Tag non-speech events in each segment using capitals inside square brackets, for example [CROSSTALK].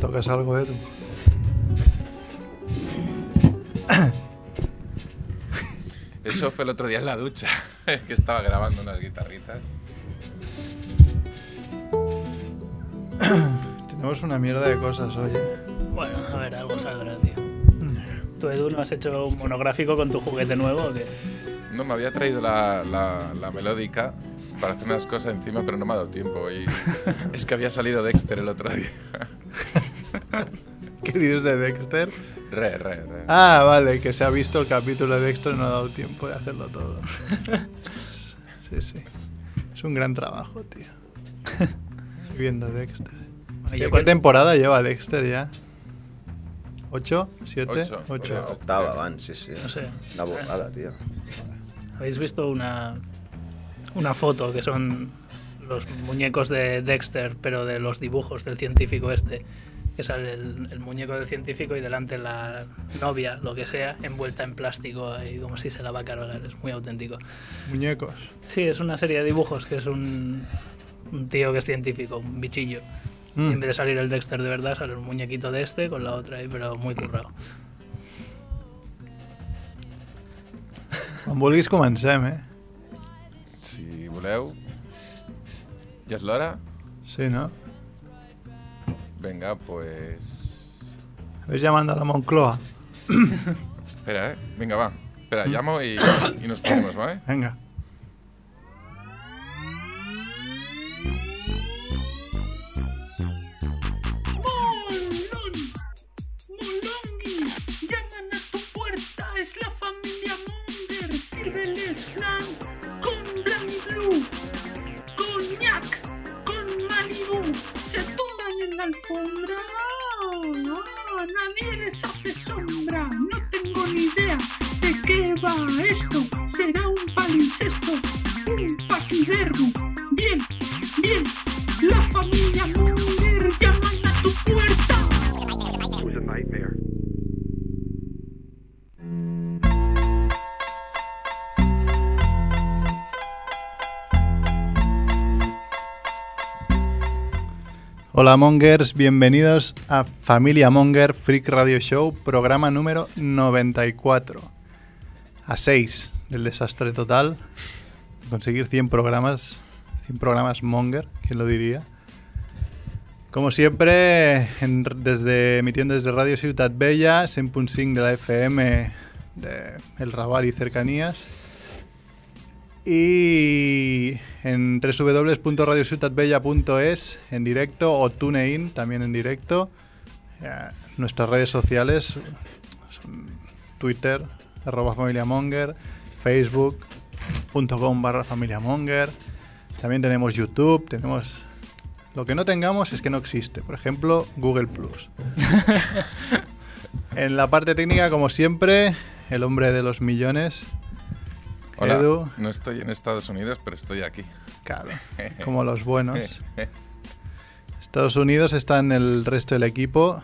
¿Tocas algo, Edu? Eso fue el otro día en la ducha, [LAUGHS] que estaba grabando unas guitarritas. Tenemos una mierda de cosas hoy. ¿eh? Bueno, a ver, algo saldrá, tío. ¿Tú, Edu, no has hecho un monográfico con tu juguete nuevo o qué? No, me había traído la, la- la melódica para hacer unas cosas encima, pero no me ha dado tiempo. Y [LAUGHS] es que había salido Dexter el otro día. [LAUGHS] ¿Qué dices de Dexter? Re, re, re. Ah, vale, que se ha visto el capítulo de Dexter y no ha dado tiempo de hacerlo todo. [LAUGHS] Sí, sí. Es un gran trabajo, tío. Viendo Dexter. ¿Qué, cual- temporada lleva Dexter ya? ¿Ocho? ¿Siete? Ocho. ¿Ocho? Ocho. Octava, van, sí, sí. No sé. Una borrada, tío. ¿Habéis visto una, una foto que son los muñecos de Dexter, pero de los dibujos del científico este? Que sale el, el muñeco del científico y delante la novia, lo que sea, envuelta en plástico y como si se la va a cargar. Es muy auténtico. Muñecos. Sí, es una serie de dibujos que es un, un tío que es científico, un bichillo. Mm. En vez de salir el Dexter de verdad, sale un muñequito de este con la otra ahí, pero muy currado. Quan vulguis comencem, eh? Si voleu... Ja és l'hora? Sí, ¿no? Venga, pues... ¿Ves llamando a la Moncloa? [COUGHS] Espera, ¿eh? Venga, va. Espera, llamo y, y nos ponemos, ¿vale? Venga. Sírveles flan con Blanc Blue, coñac con Malibu, se tumban en la alfombra, Ah, nadie les hace sombra, no tengo ni idea de qué va esto, será un palincesto, un paquidermo, bien, bien, la familia Munger llaman Hola Mongers, bienvenidos a Familia Monger Freak Radio Show, programa número 94. A 6 del desastre total. Conseguir 100 programas, 100 programas Monger, ¿quién lo diría? Como siempre, desde, emitiendo desde Radio Ciutat Bella, 100.5 de la FM El Raval y cercanías. Y en www.radiociutatbella.es en directo o TuneIn también en directo. Eh, nuestras redes sociales son Twitter, arroba familiamonger, facebook.com barra familiamonger. También tenemos YouTube, tenemos... Lo que no tengamos es que no existe. Por ejemplo, Google Plus. [LAUGHS] en la parte técnica, como siempre, el hombre de los millones. Hola, Edu. no estoy en Estados Unidos, pero estoy aquí. Claro, [LAUGHS] como los buenos. Estados Unidos está en el resto del equipo,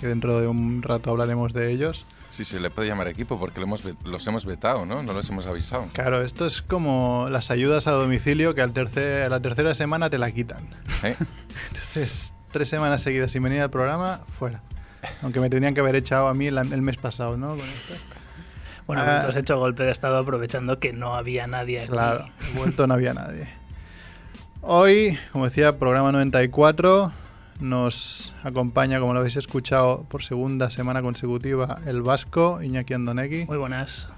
que dentro de un rato hablaremos de ellos. Sí, se le puede llamar equipo porque lo hemos los hemos vetado, ¿no? No los hemos avisado. Claro, esto es como las ayudas a domicilio que al tercer, a la tercera semana te la quitan. ¿Eh? [LAUGHS] Entonces, tres semanas seguidas sin venir al programa, fuera. Aunque me tenían que haber echado a mí el, el mes pasado, ¿no? Con esto. Bueno, Ah. has hecho golpe de estado aprovechando que no había nadie aquí. Claro, vuelto no había nadie. Hoy, como decía, programa 94. Nos acompaña, como lo habéis escuchado, por segunda semana consecutiva, el vasco Iñaki Andonegui, Muy buenas.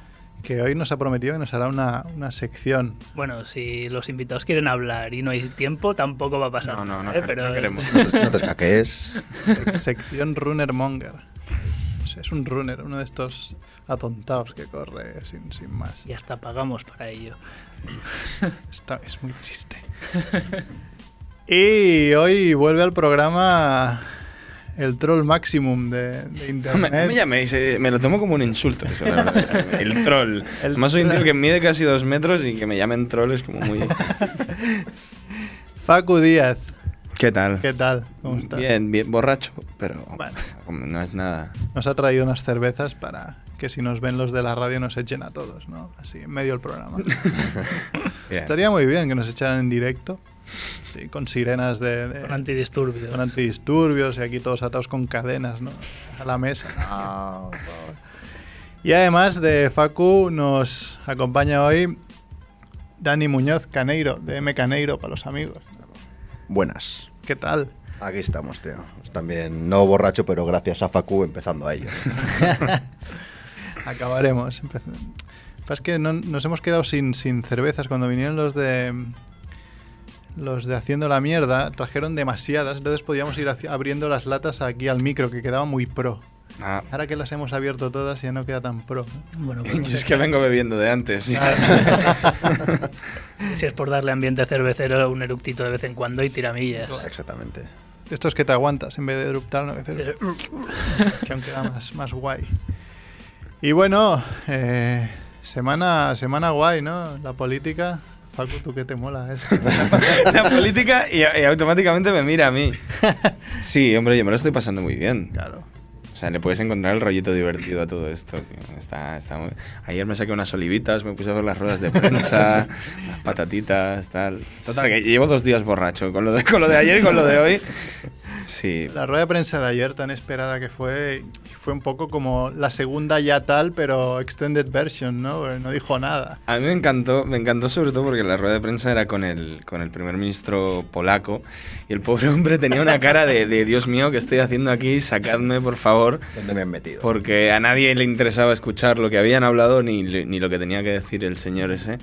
que hoy nos ha prometido que nos hará una, una sección. Bueno, si los invitados quieren hablar y no hay tiempo, tampoco va a pasar. No, no, no, ¿eh? que- Pero no queremos. [LAUGHS] No te, no te escaquees. sección Runner Monger. Es- Es un runner, uno de estos atontados que corre sin, sin más. Y hasta pagamos para ello. Está- es muy triste. Y hoy vuelve al programa el troll maximum de, me, internet. no me llaméis, eh, me lo tomo como un insulto. eso, la verdad. [LAUGHS] el troll. El soy un tío que mide casi dos metros y que me llamen troll es como muy... Facu Díaz, ¿Qué tal? ¿Qué tal? ¿Cómo estás? Bien, bien borracho, pero Bueno. no es nada. Nos ha traído unas cervezas para que si nos ven los de la radio nos echen a todos, ¿no? Así, en medio del programa. [LAUGHS] Estaría muy bien que nos echaran en directo, sí, con sirenas de... de- Con antidisturbios. con antidisturbios y aquí todos atados con cadenas, ¿no? A la mesa. No, [LAUGHS] por favor. Y además de Facu nos acompaña hoy Dani Muñoz Caneiro, de M Caneiro para los amigos. Buenas. ¿Qué tal? Aquí estamos, tío. También no borracho, pero gracias a Facu empezando a ello. [LAUGHS] Acabaremos. Pasa que no- nos hemos quedado sin, sin cervezas. Cuando vinieron los de los de haciendo la mierda, trajeron demasiadas, entonces podíamos ir abriendo las latas aquí al micro, que quedaba muy pro. Ah, Ahora que las hemos abierto todas ya no queda tan pro. [LAUGHS] ¿no? Bueno, yo pues, es que vengo bebiendo de antes. sí. [LAUGHS] si es por darle ambiente cervecero, un eructito de vez en cuando y tiramillas. Exactamente. Estos que te aguantas en vez de eruptar, ¿no? Que, haces- [LAUGHS] que aún queda más, más guay. Y bueno, eh, semana, semana guay, ¿no? La política. Facu, ¿tú qué te mola eso? [LAUGHS] La política y, y automáticamente me mira a mí. [LAUGHS] Sí, hombre, yo me lo estoy pasando muy bien. claro. O sea, le puedes encontrar el rollito divertido a todo esto. Está, está muy- Ayer me saqué unas olivitas, me puse a ver las ruedas de prensa, [LAUGHS] las patatitas, tal. Total, que llevo dos días borracho. Con lo de, con lo de ayer y con lo de hoy. Sí. La rueda de prensa de ayer tan esperada que fue, fue un poco como la segunda ya tal, pero extended version, ¿no? Porque No dijo nada. A mí me encantó, me encantó sobre todo porque la rueda de prensa era con el, con el primer ministro polaco y el pobre hombre tenía una cara de, de Dios mío, ¿qué estoy haciendo aquí? Sacadme, por favor. ¿Dónde me han metido? Porque a nadie le interesaba escuchar lo que habían hablado ni, ni lo que tenía que decir el señor ese.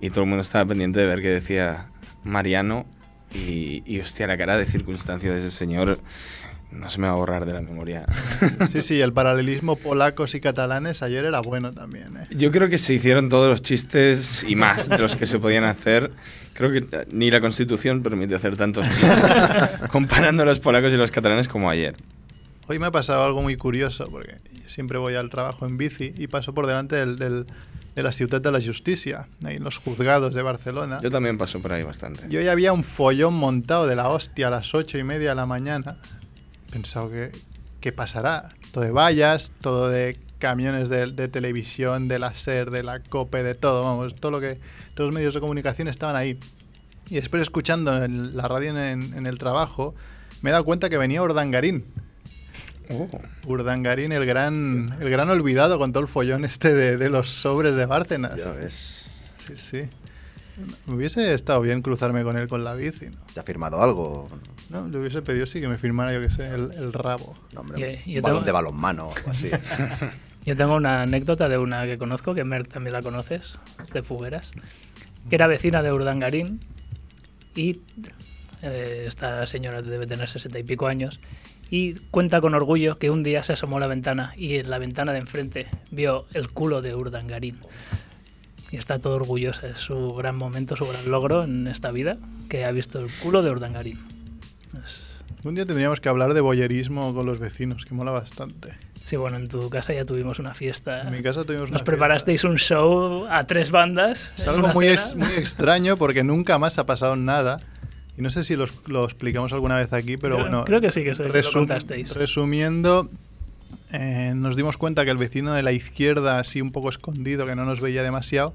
Y todo el mundo estaba pendiente de ver qué decía Mariano. Y, y hostia, la cara de circunstancia de ese señor no se me va a borrar de la memoria. Sí, sí, el paralelismo polacos y catalanes ayer era bueno también, ¿eh? Yo creo que se hicieron todos los chistes y más de los que se podían hacer. Creo que ni la Constitución permite hacer tantos chistes [LAUGHS] comparando a los polacos y los catalanes como ayer. Hoy me ha pasado algo muy curioso, porque siempre voy al trabajo en bici y paso por delante del, del- de la Ciutat de la Justicia, ahí en los juzgados de Barcelona. Yo también paso por ahí bastante. Yo ya había un follón montado de la hostia a las ocho y media de la mañana. Pensado que, ¿qué pasará? Todo de vallas, todo de camiones de, de televisión, de la SER, de la COPE, de todo, vamos, todo lo que, todos los medios de comunicación estaban ahí. Y después escuchando en la radio en, en el trabajo, me he dado cuenta que venía Urdangarín. Oh. Urdangarín, el gran, el gran olvidado con todo el follón este de, de los sobres de Bárcenas. Ya ves. Sí, sí. Me hubiese estado bien cruzarme con él con la bici, ¿no? ¿Te ha firmado algo? No, le hubiese pedido sí que me firmara, yo que sé, el, el rabo. No, hombre, Y- y un yo balón tengo- de balonmano o algo así. [LAUGHS] Yo tengo una anécdota de una que conozco, que Merck también la conoces, de Fugueras, que era vecina de Urdangarín y eh, esta señora debe tener sesenta y pico años y cuenta con orgullo que un día se asomó a la ventana y en la ventana de enfrente vio el culo de Urdangarín. Y está todo orgullosa, es su gran momento, su gran logro en esta vida, que ha visto el culo de Urdangarín. Es- Un día tendríamos que hablar de boyerismo con los vecinos, que mola bastante. Sí, bueno, en tu casa ya tuvimos una fiesta. En mi casa tuvimos una Nos preparasteis un show a tres bandas. Es algo ex- muy extraño porque nunca más ha pasado nada. Y no sé si los- lo explicamos alguna vez aquí, pero Creo- bueno. creo que sí, que lo resum- contasteis. Resumiendo, eh, nos dimos cuenta que el vecino de la izquierda, así un poco escondido, que no nos veía demasiado,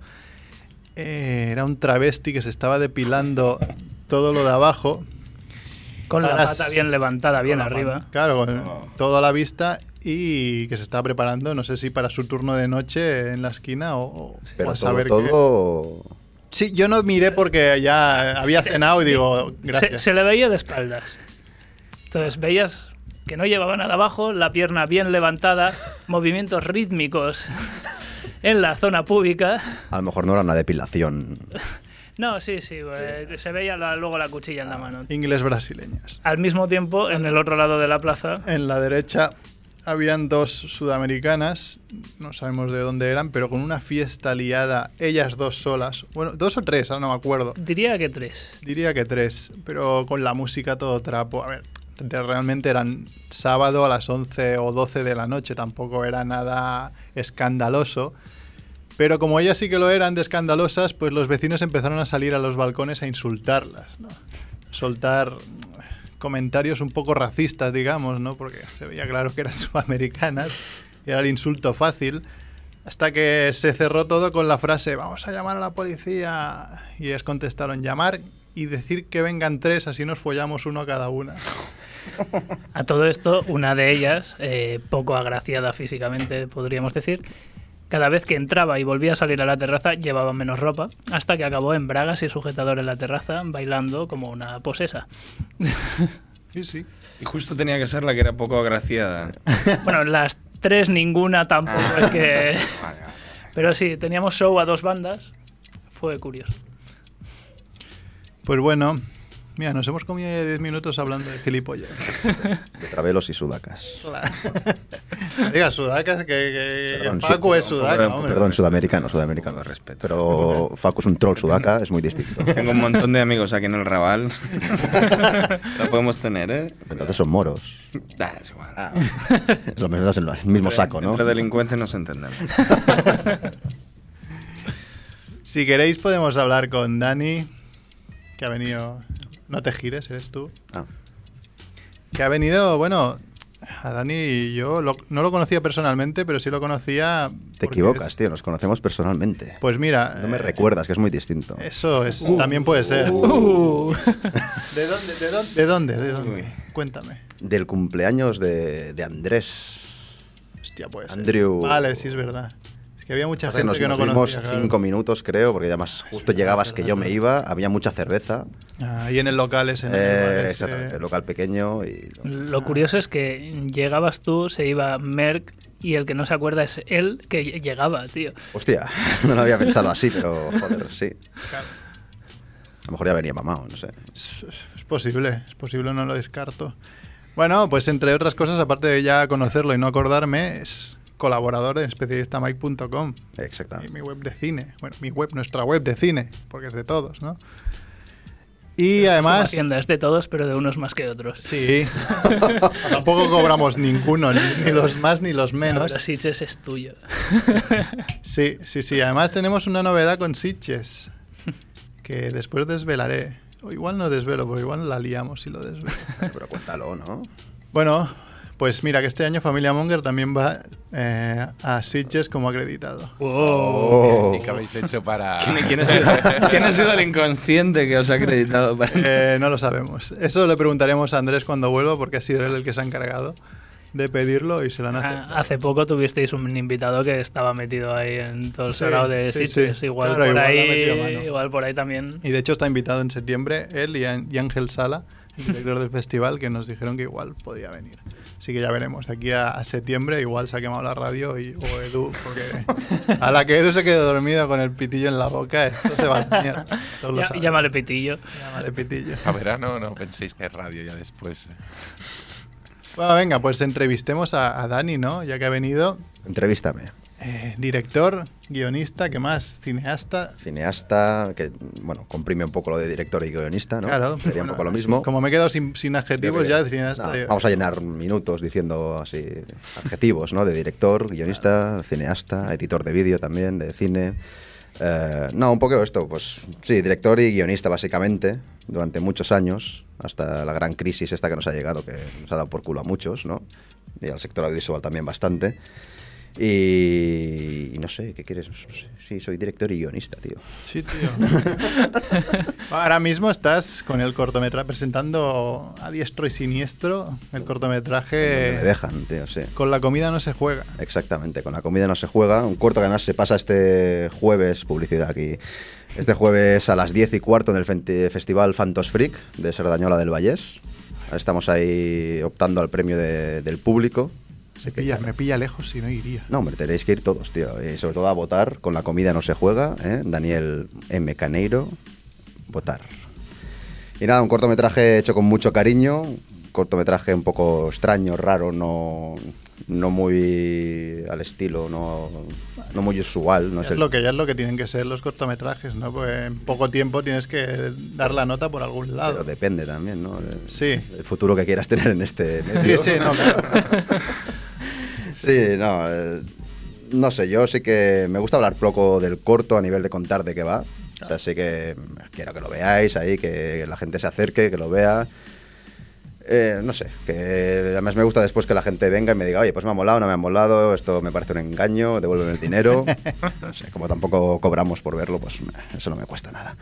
eh, era un travesti que se estaba depilando todo lo de abajo. Con la pata bien levantada, bien arriba. Claro, con todo a la vista y que se estaba preparando, no sé si para su turno de noche en la esquina o, o- o Pero a todo, saber qué. Sí, yo no miré porque ya había cenado y digo, Se, gracias. se le veía de espaldas. Entonces veías que no llevaba nada abajo, la pierna bien levantada, movimientos rítmicos [LAUGHS] en la zona pública. A lo mejor no era una depilación. No, sí, sí, eh, se veía la- luego la cuchilla en la mano. Inglés brasileñas. Al mismo tiempo, en el otro lado de la plaza, En la derecha habían dos sudamericanas, no sabemos de dónde eran, pero con una fiesta liada, ellas dos solas. Bueno, dos o tres, ahora no me acuerdo. diría que tres. Diría que tres, pero con la música todo trapo. A ver, realmente eran sábado a las 11 o 12 de la noche, tampoco era nada escandaloso. Pero como ellas sí que lo eran de escandalosas, pues los vecinos empezaron a salir a los balcones a insultarlas, ¿no? Soltar comentarios un poco racistas, digamos, ¿no? Porque se veía claro que eran [LAUGHS] sudamericanas y era el insulto fácil. Hasta que se cerró todo con la frase, vamos a llamar a la policía. Y ellos contestaron, llamar y decir que vengan tres, así nos follamos uno a cada una. A todo esto, una de ellas, eh, poco agraciada físicamente, podríamos decir, cada vez que entraba y volvía a salir a la terraza llevaba menos ropa, hasta que acabó en bragas y sujetador en la terraza, bailando como una posesa. Sí, sí. Y justo tenía que ser la que era poco agraciada. Bueno, las tres ninguna tampoco es que... [LAUGHS] Vale, vale. Pero sí, teníamos show a dos bandas, fue curioso. Pues bueno, mira, nos hemos comido ya 10 minutos hablando de gilipollas. [LAUGHS] De travelos y sudacas. [LAUGHS] Diga, sudacas, que, que Perdón, Facu su- es sudaca, perdón, hombre. Perdón, sudamericano, sudamericano. Con respeto. Pero Facu es un troll sudaca, es muy distinto. Tengo un montón de amigos aquí en el Raval. [LAUGHS] Lo podemos tener, ¿eh? Entonces son moros. Da, es igual. Ah, Los menos en el mismo saco, ¿no? Entre delincuentes nos entendemos. Si queréis podemos hablar con Dani, que ha venido... No te gires, eres tú. Ah, Que ha venido, bueno, a Dani yo lo- no lo conocía personalmente, pero sí lo conocía... te equivocas, es- tío, nos conocemos personalmente. Pues mira... No me eh, recuerdas, que es muy distinto. Eso es, también puede ser. Uh. [LAUGHS] ¿De dónde? ¿De dónde? ¿De dónde? ¿De dónde? Uy. Cuéntame. Del cumpleaños de, de Andrés. Hostia, pues. Andrew. Vale, sí es verdad. Que había mucha Pasa que gente nos, que no nos conocía. claro. cinco minutos, creo, porque además justo llegabas que yo me iba, había mucha cerveza. Ah, y en el local ese. Eh, El bar ese. exactamente, el local pequeño y... Lo curioso es que llegabas tú, se iba Merck y el que no se acuerda es él que llegaba, tío. Hostia, [LAUGHS] no lo había pensado así, pero joder, sí. Claro. A lo mejor ya venía mamado, no sé. Es, es posible, es posible, no lo descarto. Bueno, pues entre otras cosas, aparte de ya conocerlo y no acordarme, es colaborador en especialistamike.com, mi, Exactamente. mi web de cine. Bueno, mi web, nuestra web de cine, porque es de todos, ¿no? Y Como además... Hacienda es de todos, pero de unos más que otros. Sí, [LAUGHS] tampoco cobramos ninguno, ni, ni los más ni los menos. Pero Sitges es tuyo. [LAUGHS] Sí, sí, sí. Además tenemos una novedad con Sitches, que después desvelaré. O igual no desvelo, porque igual la liamos si lo desvelo. Pero cuéntalo, ¿no? Bueno, pues mira que este año Familia Monger también va eh, a Sitges como acreditado. Oh. ¿Y qué habéis hecho para...? [LAUGHS] ¿Quién, quién ha sido, quién ha sido el inconsciente que os ha acreditado para Eh, no lo sabemos. Eso le preguntaremos a Andrés cuando vuelva, porque ha sido él el que se ha encargado de pedirlo y se lo han Ah, aceptado. Hace poco tuvisteis un invitado que estaba metido ahí en todo el Sí, de sí, Sitges. sí. Igual, Claro, por igual ahí, igual por ahí también. Y de hecho está invitado en septiembre él y Ángel Sala, el director del festival, que nos dijeron que igual podía venir. Así que ya veremos. De aquí a, a septiembre igual se ha quemado la radio y, o Edu, porque a la que Edu se quede dormido con el pitillo en la boca, esto se va a Ya- llámale pitillo. Llámale pitillo. A verano no penséis que es radio ya después. eh. Bueno, venga, pues entrevistemos a, a Dani, ¿no? Ya que ha venido. Entrevístame. Eh, director, guionista, ¿qué más? Cineasta. Cineasta, que, bueno, comprime un poco lo de director y guionista, ¿no? Claro. Sería bueno, un poco lo mismo. Como me he quedado sin, sin adjetivos ya de cineasta. No, vamos a llenar minutos diciendo así adjetivos, ¿no? De director, guionista, cineasta, editor de vídeo también, de cine. Eh, no, un poco esto, pues sí, director y guionista básicamente, durante muchos años, hasta la gran crisis esta que nos ha llegado, que nos ha dado por culo a muchos, ¿no? Y al sector audiovisual también bastante. Y, y no sé, ¿qué quieres? No sé. Sí, soy director y guionista, tío. Sí, tío. [LAUGHS] Ahora mismo estás con el cortometraje presentando a diestro y siniestro el cortometraje me dejan, tío, sí. Con la comida no se juega. Exactamente, con la comida no se juega. Un corto que además se pasa este jueves, publicidad aquí, este jueves a las 10 y cuarto en el Festival Fantos Freak de Sardañola del Vallés. Estamos ahí optando al premio de- del público. Me pilla, me pilla lejos si no iría. No, hombre, tenéis que ir todos, tío. Y sobre todo a votar. Con la comida no se juega. ¿eh? Daniel M. Caneiro. Votar. Y nada, un cortometraje hecho con mucho cariño. Un cortometraje un poco extraño, raro, no, no muy al estilo, no, no muy usual. No Ya es lo que ya es lo que tienen que ser los cortometrajes, ¿no? Pues en poco tiempo tienes que dar la nota por algún lado. pero depende también, ¿no? De- Sí. El futuro que quieras tener en este Sí, medio. sí, no, claro. [LAUGHS] Sí, no. eh, no sé, yo sí que me gusta hablar poco del corto a nivel de contar de qué va. O sea, sí que quiero que lo veáis ahí, que la gente se acerque, que lo vea. Eh, no sé, que además me gusta después que la gente venga y me diga, oye, pues me ha molado, no me ha molado, esto me parece un engaño, devuélveme el dinero. [LAUGHS] No sé, como tampoco cobramos por verlo, pues eso no me cuesta nada.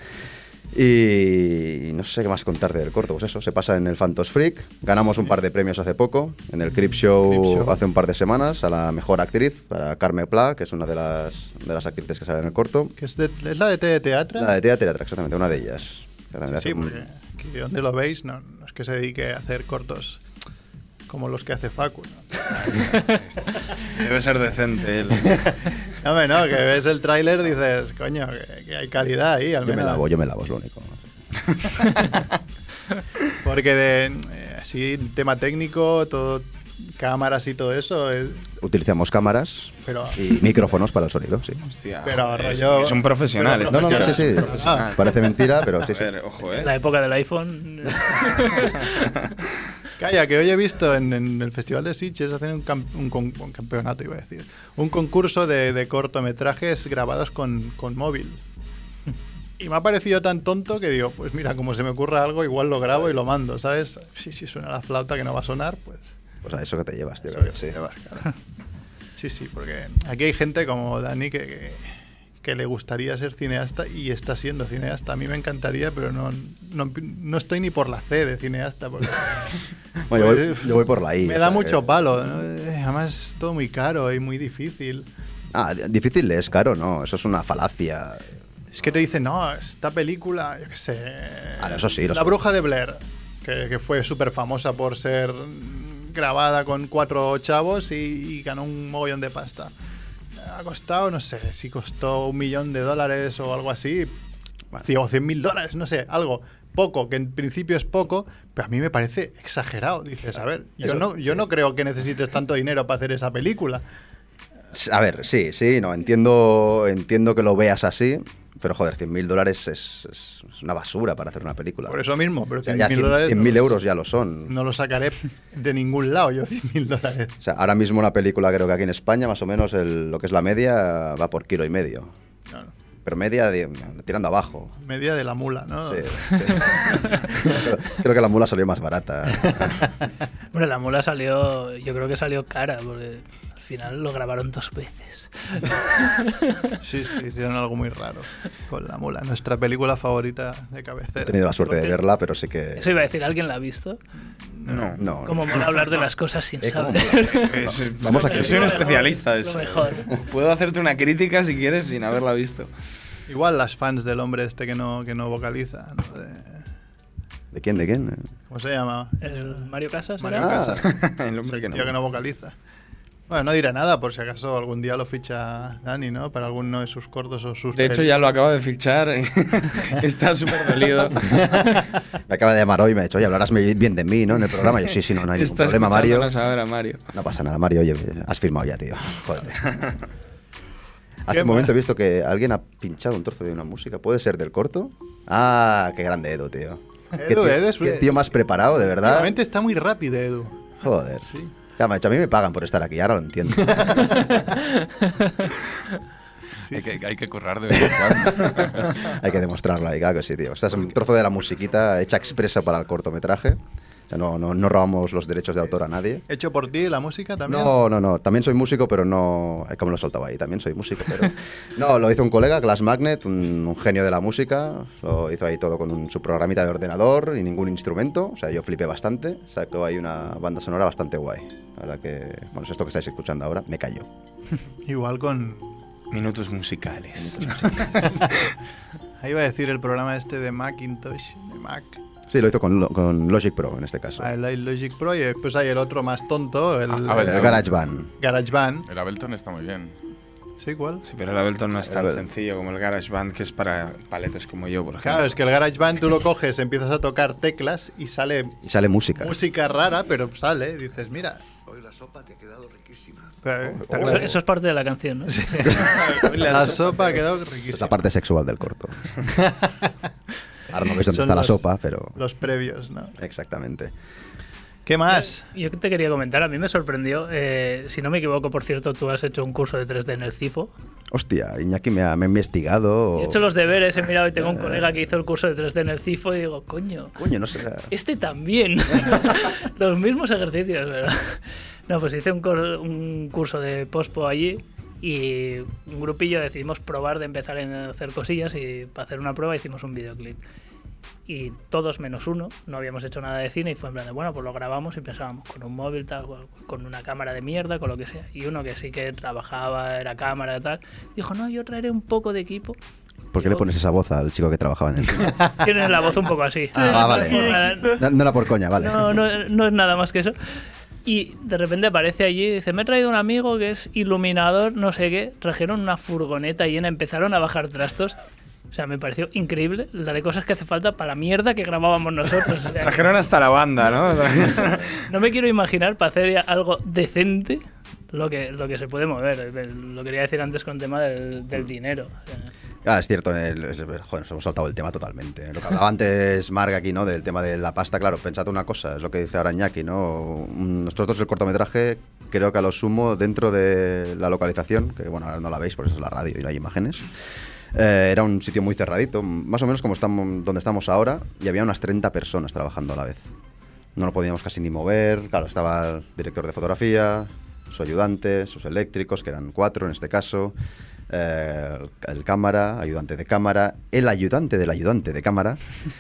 Y no sé qué más contarte del corto, pues eso, se pasa en el Phantos Freak, ganamos un par de premios hace poco, en el Crip Show, Crip Show. hace un par de semanas, a la mejor actriz, para Carme Pla, que es una de las, de las actrices que sale en el corto. Que es, de- es la de teatro. La de teatro, exactamente, una de ellas. Sí, un- porque donde lo veis no, no es que se dedique a hacer cortos como los que hace Facu. ¿no? [LAUGHS] Debe ser decente él. No, [LAUGHS] hombre, no, que ves el tráiler dices, coño, que, que hay calidad ahí, al Yo me lavo, yo me lavo, es lo único. [LAUGHS] Porque de eh, así, tema técnico, todo cámaras y todo eso, es- Utilizamos cámaras pero, y micrófonos para el sonido, sí. Hostia, Pero es, rollo- es un profesional. pero este No, no, tío. sí, sí. Parece mentira, pero sí, sí. Ojo, eh. La época del iPhone. Calla, que hoy he visto en, en el Festival de Sitges hacen un, cam- un con- un campeonato, iba a decir, un concurso de, de cortometrajes grabados con, con móvil. Y me ha parecido tan tonto que digo, pues mira, como se me ocurra algo, igual lo grabo y lo mando, ¿sabes? Sí, si suena la flauta que no va a sonar, pues... Pues a eso que te llevas, tío. eso que te sí. llevas, claro. Sí, sí, porque aquí hay gente como Dani que, que, que le gustaría ser cineasta y está siendo cineasta. A mí me encantaría, pero no, no, no estoy ni por la C de cineasta. Porque, [LAUGHS] Bueno, yo, voy, pues, yo voy por la I. Me da sea, mucho que- palo. ¿no? Eh, Además, es todo muy caro y muy difícil. Ah, di- difícil es, caro, no. Eso es una falacia. Es que te dicen, no, esta película, yo qué sé. Ah, eso sí, los- La Bruja de Blair, que, que fue súper famosa por ser grabada con cuatro chavos y, y ganó un mogollón de pasta. Ha costado, no sé, si costó un millón de dólares o algo así, o cien mil dólares, no sé, algo. Poco, que en principio es poco, pero a mí me parece exagerado. Dices, a ver, yo, Eso, no, yo sí. no creo que necesites tanto dinero para hacer esa película. A ver, sí, sí, no, entiendo, entiendo que lo veas así, pero joder, 100.000 dólares es, es- es una basura para hacer una película. Por eso mismo, pero O sea, 100.000 ya 100.000 dólares. no 100.000 los- euros ya lo son. No lo sacaré de ningún lado, yo 100.000 dólares. O sea, ahora mismo una película creo que aquí en España, más o menos, el- lo que es la media va por kilo y medio. Claro. Pero media de- tirando abajo. Media de la mula, ¿no? Sí, [LAUGHS] sí. creo, [LAUGHS] creo que la mula salió más barata. Hombre, la mula salió. Yo creo que salió cara, porque al final lo grabaron dos veces. [LAUGHS] Sí, sí, hicieron algo muy raro con la mula. Nuestra película favorita de He cabecera. tenido la suerte de verla, pero sí que... Eso iba a decir, ¿alguien la ha visto? No. No, Como mola hablar de las cosas sin Eh, ¿cómo saber. [LAUGHS] Es- Vamos a que- soy un especialista de lo eso. mejor. Puedo hacerte una crítica si quieres sin haberla visto. Igual las fans del hombre este que no, que no vocaliza. ¿no? De- ¿De quién? ¿De quién? ¿Cómo se llama? ¿El Mario Casas? Mario? Ah. Casas. [LAUGHS] El hombre que no. Tío que no vocaliza. Bueno, no diré nada por si acaso algún día lo ficha Dani, ¿no? Para alguno de sus cortos o sus. De hecho, ya lo acaba de fichar. [LAUGHS] Está súper dolido. [LAUGHS] Me acaba de llamar hoy y me ha dicho, oye, hablarás bien de mí, ¿no? En el programa. Yo, sí, sí, no, no hay ningún problema, Mario. No pasa nada, Mario. Oye, has firmado ya, tío. Joder. [LAUGHS] Hace Qué un momento he visto que alguien ha pinchado un trozo de una música. ¿Puede ser del corto? Ah, qué grande Edu, tío. qué, Edu, tío, eres- qué tío más preparado, de verdad. Últimamente está muy rápido, Edu. Joder. Sí. Claro, macho, a mí me pagan por estar aquí, ahora lo entiendo. [LAUGHS] hay, que, hay que currar de vez en cuando. [LAUGHS] Hay que demostrarlo ahí, claro que sí, tío. Este es un trozo de la musiquita hecha expresa para el cortometraje. No, no, no robamos los derechos de autor a nadie. Hecho por ti la música también. No, no, no. También soy músico, pero no. eh, Como lo soltaba ahí, también soy músico, pero. [LAUGHS] No, lo hizo un colega, Glass Magnet, un, un genio de la música. Lo hizo ahí todo con un, su programita de ordenador y ningún instrumento. O sea, yo flipé bastante. Sacó ahí una banda sonora bastante guay. La verdad que. Bueno, es esto que estáis escuchando ahora, me cayó. [LAUGHS] Igual con. Minutos musicales. [LAUGHS] Ahí iba a decir el programa este de Macintosh, de Mac. Sí, lo hizo con, con Logic Pro en este caso. Ah, El Logic Pro y después hay el otro más tonto, el, Ah, El. GarageBand. GarageBand. El Ableton está muy bien. ¿Sí, cuál? Sí, pero el Ableton no es tan sencillo como el GarageBand, que es para paletos como yo, por ejemplo. Claro, es que el GarageBand tú lo coges, empiezas a tocar teclas y sale Y sale música. música rara, pero sale. Dices, mira. Hoy la sopa te ha quedado riquísima. eh, está Eso, claro. eso es parte de la canción, ¿no? [LAUGHS] La sopa ha quedado Es la riquísima. parte sexual del corto. [LAUGHS] Ahora no veis dónde Son está la sopa, pero. Los previos, ¿no? Exactamente. ¿Qué más? Yo te quería comentar, a mí me sorprendió, eh, si no me equivoco, por cierto, tú has hecho un curso de 3D en el CIFO. Hostia, Iñaki me ha, me ha investigado. He hecho los deberes, he [LAUGHS] mirado y tengo un colega que hizo el curso de 3D en el CIFO y digo, coño, Coño, no sé. este también. [LAUGHS] [LAUGHS] los mismos ejercicios, ¿verdad? No, pues hice un, cor- un curso de pospo allí y un grupillo decidimos probar de empezar a hacer cosillas y para hacer una prueba hicimos un videoclip. Y todos menos uno, no habíamos hecho nada de cine y fue en plan de, bueno, pues lo grabamos y pensábamos con un móvil, tal, con una cámara de mierda, con lo que sea. Y uno que sí que trabajaba, era cámara y tal, dijo, no, yo traeré un poco de equipo. ¿Por qué le pones esa voz al chico que trabajaba en el cine? [LAUGHS] Tiene la voz un poco así. Ah, vale. No, no era por coña, vale. no, no, no es nada más que eso. Y de repente aparece allí y dice, me he traído un amigo que es iluminador, no sé qué. Trajeron una furgoneta llena, empezaron a bajar trastos. O sea, me pareció increíble la de cosas que hace falta para la mierda que grabábamos nosotros. O sea, [LAUGHS] Trajeron hasta la banda, ¿no? [LAUGHS] no me quiero imaginar para hacer algo decente lo que, lo que se puede mover. Lo quería decir antes con el tema del, del dinero. O sea, Ah, es cierto, el- es- joder, nos hemos saltado el tema totalmente. Lo que hablaba antes Marga aquí, ¿no? Del tema de la pasta, claro, pensad una cosa, es lo que dice ahora Iñaki, ¿no? Nosotros el cortometraje, creo que a lo sumo, dentro de la localización, que bueno, ahora no la veis, por eso es la radio y no hay imágenes, eh, era un sitio muy cerradito, más o menos como estamos, donde estamos ahora, y había unas 30 personas trabajando a la vez. No lo podíamos casi ni mover, claro, estaba el director de fotografía, su ayudante, sus eléctricos, que eran cuatro en este caso, eh, el, el cámara, ayudante de cámara, el ayudante del ayudante de cámara,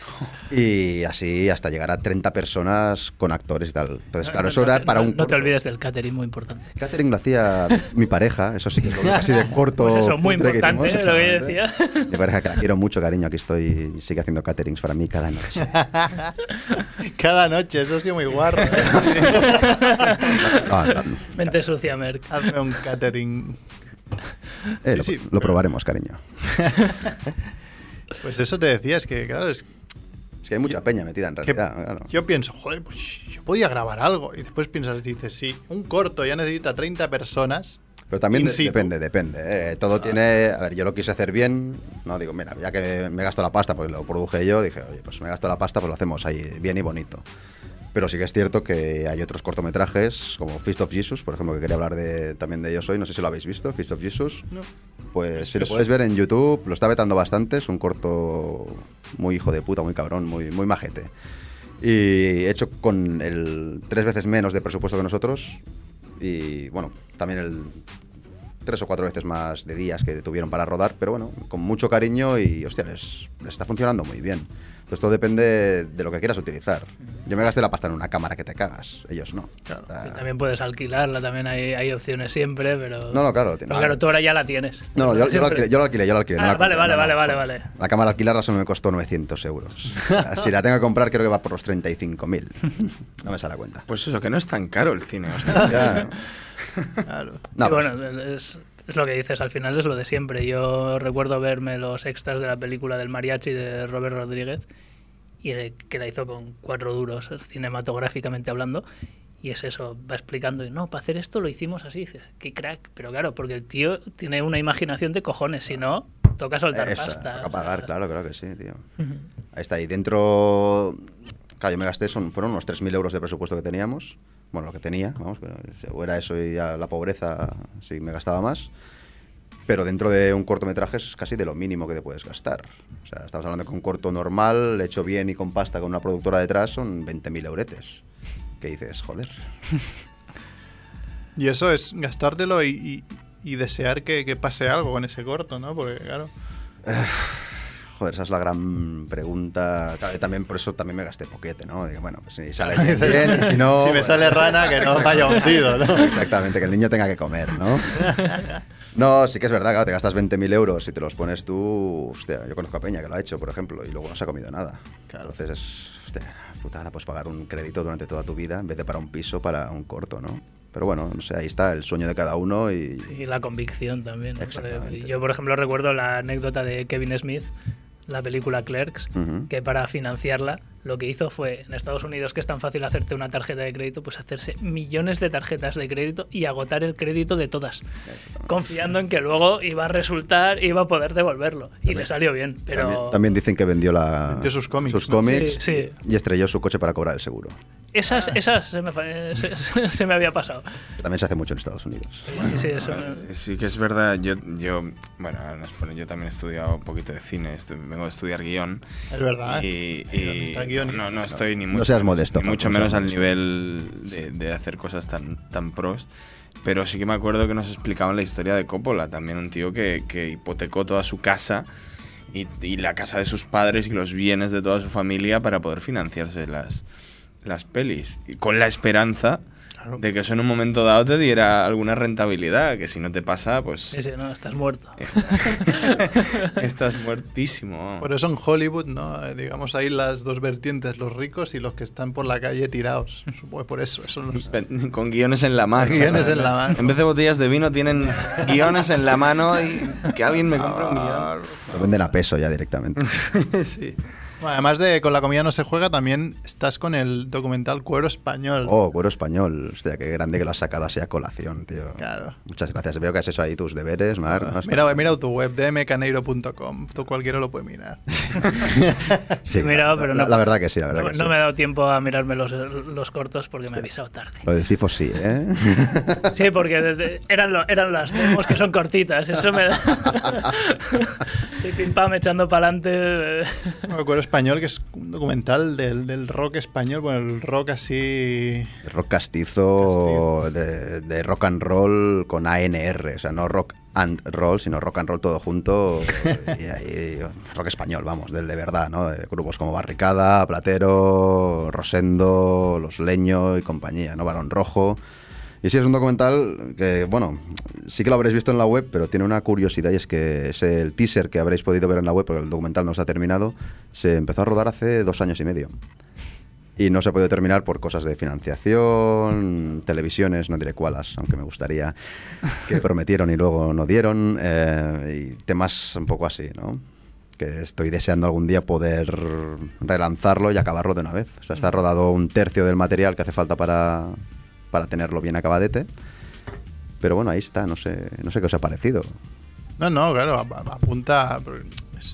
[LAUGHS] y así hasta llegar a 30 personas con actores y tal. Entonces, claro, eso era para no, un... no te olvides del catering, muy importante. Catering lo hacía [LAUGHS] mi pareja, eso sí que es lo así de corto. Pues eso, muy cutre que importante, hicimos, ¿eh? lo que yo decía. Mi pareja, que la quiero mucho, cariño, aquí estoy y sigue haciendo caterings para mí cada noche. [LAUGHS] Cada noche, eso sí muy guarro. ¿eh? Ah, no, Mente sucia, Merck. Hazme un catering. Eh, Sí, lo, sí, lo pero- probaremos, cariño. [LAUGHS] Pues eso te decía, es que, claro, es Es que hay mucha peña metida en que realidad. claro. yo pienso, joder, pues yo podía grabar algo. Y después piensas, dices, sí, un corto ya necesita 30 personas. Pero también de- depende, depende. eh, todo tiene. A ver, yo lo quise hacer bien. No digo, mira, ya que me gasto la pasta, porque lo produje yo, dije, oye, pues me gasto la pasta, pues lo hacemos ahí bien y bonito. Pero sí que es cierto que hay otros cortometrajes, como Feast of Jesus, por ejemplo, que quería hablar de, también de ellos hoy. No sé si lo habéis visto, Feast of Jesus. No. Pues si lo puedes ver en YouTube, lo está vetando bastante. Es un corto muy hijo de puta, muy cabrón, muy, muy majete. Y hecho con el tres veces menos de presupuesto que nosotros. Y bueno, también el tres o cuatro veces más de días que tuvieron para rodar, pero bueno, con mucho cariño y hostia, les, les está funcionando muy bien. Entonces todo depende de lo que quieras utilizar. Yo me gasté la pasta en una cámara que te cagas, ellos no. Claro. O sea, Y también puedes alquilarla, también hay, hay opciones siempre, pero... No, no, claro, Pero claro, tú ahora ya la tienes. No, no, yo, yo lo alquilé, yo lo alquilé, yo lo alquilé. no Ah, la vale, compré, vale, no, vale, no. vale, vale. La cámara alquilarla solo me costó 900 euros. [LAUGHS] si la tengo que comprar creo que va por los 35.000. No me sale a cuenta. Pues eso, que no es tan caro el cine. [LAUGHS] Claro. No, Y pues- bueno, es, es lo que dices, al final es lo de siempre. Yo recuerdo verme los extras de la película del mariachi de Robert Rodríguez, y de- que la hizo con cuatro duros, cinematográficamente hablando. Y es eso, va explicando, y no, para hacer esto lo hicimos así, dices, qué crack. Pero claro, porque el tío tiene una imaginación de cojones, si no, toca soltar Esa, pasta. toca pagar, sea. claro, claro que sí, tío. Ahí está, y dentro... Claro, yo me gasté, son, fueron unos 3.000 euros de presupuesto que teníamos. Bueno, lo que tenía, vamos, o era eso y ya la pobreza, sí, me gastaba más. Pero dentro de un cortometraje es casi de lo mínimo que te puedes gastar. O sea, estamos hablando que un corto normal, hecho bien y con pasta con una productora detrás, son 20.000 euretes. Que dices, joder. [LAUGHS] Y eso es gastártelo y, y- y desear que, que pase algo con ese corto, ¿no? Porque, claro. Joder, esa es la gran pregunta. Claro, también por eso también me gasté poquete, ¿no? Digo, bueno, pues si [LAUGHS] sale bien, bien, y si no... Si me pues- sale rana, que no vaya hundido, ¿no? [LAUGHS] Exactamente, que el niño tenga que comer, ¿no? No, sí que es verdad, claro, te gastas 20.000 euros y te los pones tú. Hostia, yo conozco a Peña que lo ha hecho, por ejemplo, y luego no se ha comido nada. Claro, entonces es. Hostia, putada, pues pagar un crédito durante toda tu vida en vez de para un piso, para un corto, ¿no? Pero bueno, no sé, ahí está el sueño de cada uno y. Sí, la convicción también. ¿no? Yo, por ejemplo, recuerdo la anécdota de Kevin Smith, la película Clerks, que para financiarla lo que hizo fue, en Estados Unidos, que es tan fácil hacerte una tarjeta de crédito, pues hacerse millones de tarjetas de crédito y agotar el crédito de todas, confiando en que luego iba a resultar, iba a poder devolverlo. Y le salió bien, pero... También, también dicen que vendió, la, Vendió sus cómics, ¿no? cómics Sí, sí. y estrelló su coche para cobrar el seguro. Esas, esas se, me, fa- [LAUGHS] se- se me había pasado. También se hace mucho en Estados Unidos. Sí, sí, eso. Sí que es verdad, yo, yo bueno, yo también he estudiado un poquito de cine, vengo de estudiar guion. Es verdad. Y, y- guionista, no, no estoy ni No mucho, seas modesto, ni mucho no menos al nivel de, de hacer cosas tan, tan pros. Pero sí que me acuerdo que nos explicaban la historia de Coppola, también un tío que, que hipotecó toda su casa y, y la casa de sus padres y los bienes de toda su familia para poder financiarse las, las pelis. Y con la esperanza Claro. de que eso en un momento dado te diera alguna rentabilidad, que si no te pasa, pues Sí, sí, no, estás muerto. está- [LAUGHS] [LAUGHS] estás muertísimo. Por eso en Hollywood, ¿no? Digamos ahí las dos vertientes, los ricos y los que están por la calle tirados. Supongo que por eso, eso. Pen- Con guiones en la mano. Guiones en la mano. En vez de botellas de vino tienen [LAUGHS] guiones en la mano y que alguien me compre un Ah, Lo venden a peso ya directamente. guion. sí. Bueno, además de con la comida no se juega, también estás con el documental Cuero Español. Oh, cuero español. Hostia, qué grande que lo has sacado así a colación, tío. Claro. Muchas gracias. Veo que has hecho ahí tus deberes, Marc. ¿no? Está- Mira, mira tu web, dmcaneiro.com. Tú cualquiera lo puede mirar. [LAUGHS] Sí, [LAUGHS] He mirado, la, pero la- no- la verdad que sí, la verdad No, que no sí. me ha dado tiempo a mirarme los, los cortos porque me he avisado tarde. Lo del CIFO sí, ¿eh? [LAUGHS] Sí, porque desde- eran, lo- eran las demos que son cortitas. Eso me da. Sí, pim pam echando para adelante. Bueno, Español, que es un documental del, del rock español, bueno, el rock así... rock castizo, De, de rock and roll con ANR, o sea, no rock and roll, sino rock and roll todo junto [LAUGHS] y, ahí, rock español, vamos, del de verdad, ¿no? De grupos como Barricada, Platero, Rosendo, Los Leño y compañía, ¿no? Barón Rojo. Y sí, es un documental que, bueno, sí que lo habréis visto en la web, pero tiene una curiosidad y es que es el teaser que habréis podido ver en la web, porque el documental no está terminado, se empezó a rodar hace dos años y medio. Y no se ha podido terminar por cosas de financiación, televisiones, no diré cuáles, aunque me gustaría, que [LAUGHS] prometieron y luego no dieron, eh, y temas un poco así, ¿no? Que estoy deseando algún día poder relanzarlo y acabarlo de una vez. O sea, está rodado un tercio del material que hace falta para, para tenerlo bien acabadete. Pero bueno, ahí está, no sé, no sé qué os ha parecido. No, no, claro, ap- ap- apunta...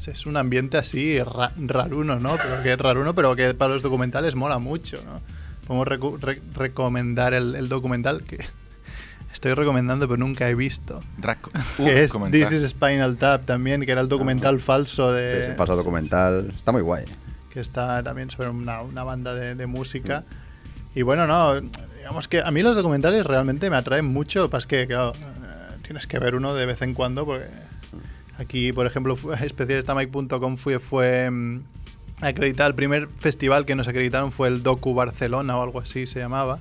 Es, un ambiente así ra- raruno, ¿no? Pero que es raruno, pero que para los documentales mola mucho, ¿no? Podemos recu- re- recomendar el, el documental que [LAUGHS] estoy recomendando pero nunca he visto. Raco- [LAUGHS] que Uh, es comentar. This is Spinal Tap también, que era el documental falso Sí, de... sí, paso documental, está muy guay. que está también sobre una, una banda de, de música. Y bueno, no, digamos que a mí los documentales realmente me atraen mucho, pasa que, claro, eh, tienes que ver uno de vez en cuando, porque aquí, por ejemplo, [LAUGHS] especialistamike.com fue, fue mm, acreditado, el primer festival que nos acreditaron fue el Docu Barcelona o algo así se llamaba,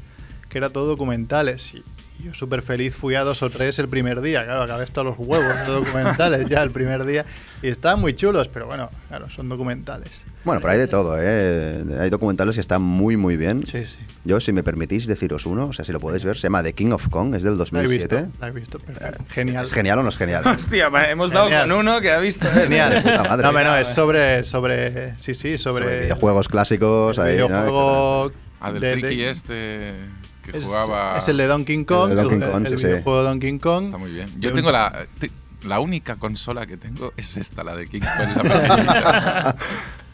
que era todo documentales. Y yo súper feliz fui a dos o tres el primer día, claro, acabé hasta los huevos de documentales ya el primer día. Y estaban muy chulos, pero bueno, claro, son documentales. Bueno, pero hay de todo, ¿eh? Hay documentales que están muy, muy bien. Sí, sí. Yo, si me permitís deciros uno, o sea, si lo podéis ver, se llama The King of Kong, es del La he 2007. visto, la he visto, perfecto. Genial. ¿Es genial o no es genial? Hostia, hemos dado Genial. con uno que ha visto. Genial, de puta madre. No, no, es sobre, sobre, sí, sí, sobre, Sobre videojuegos clásicos. el ahí, ¿no? videojuego Ah, del de- friki de- este que es, jugaba. es el de Donkey Kong, El de Donkey el, Kong, el sí, sí. videojuego Donkey Kong. Está muy bien. Yo tengo un- la. te- la única consola que tengo es esta, la de King Kong, la. [LAUGHS]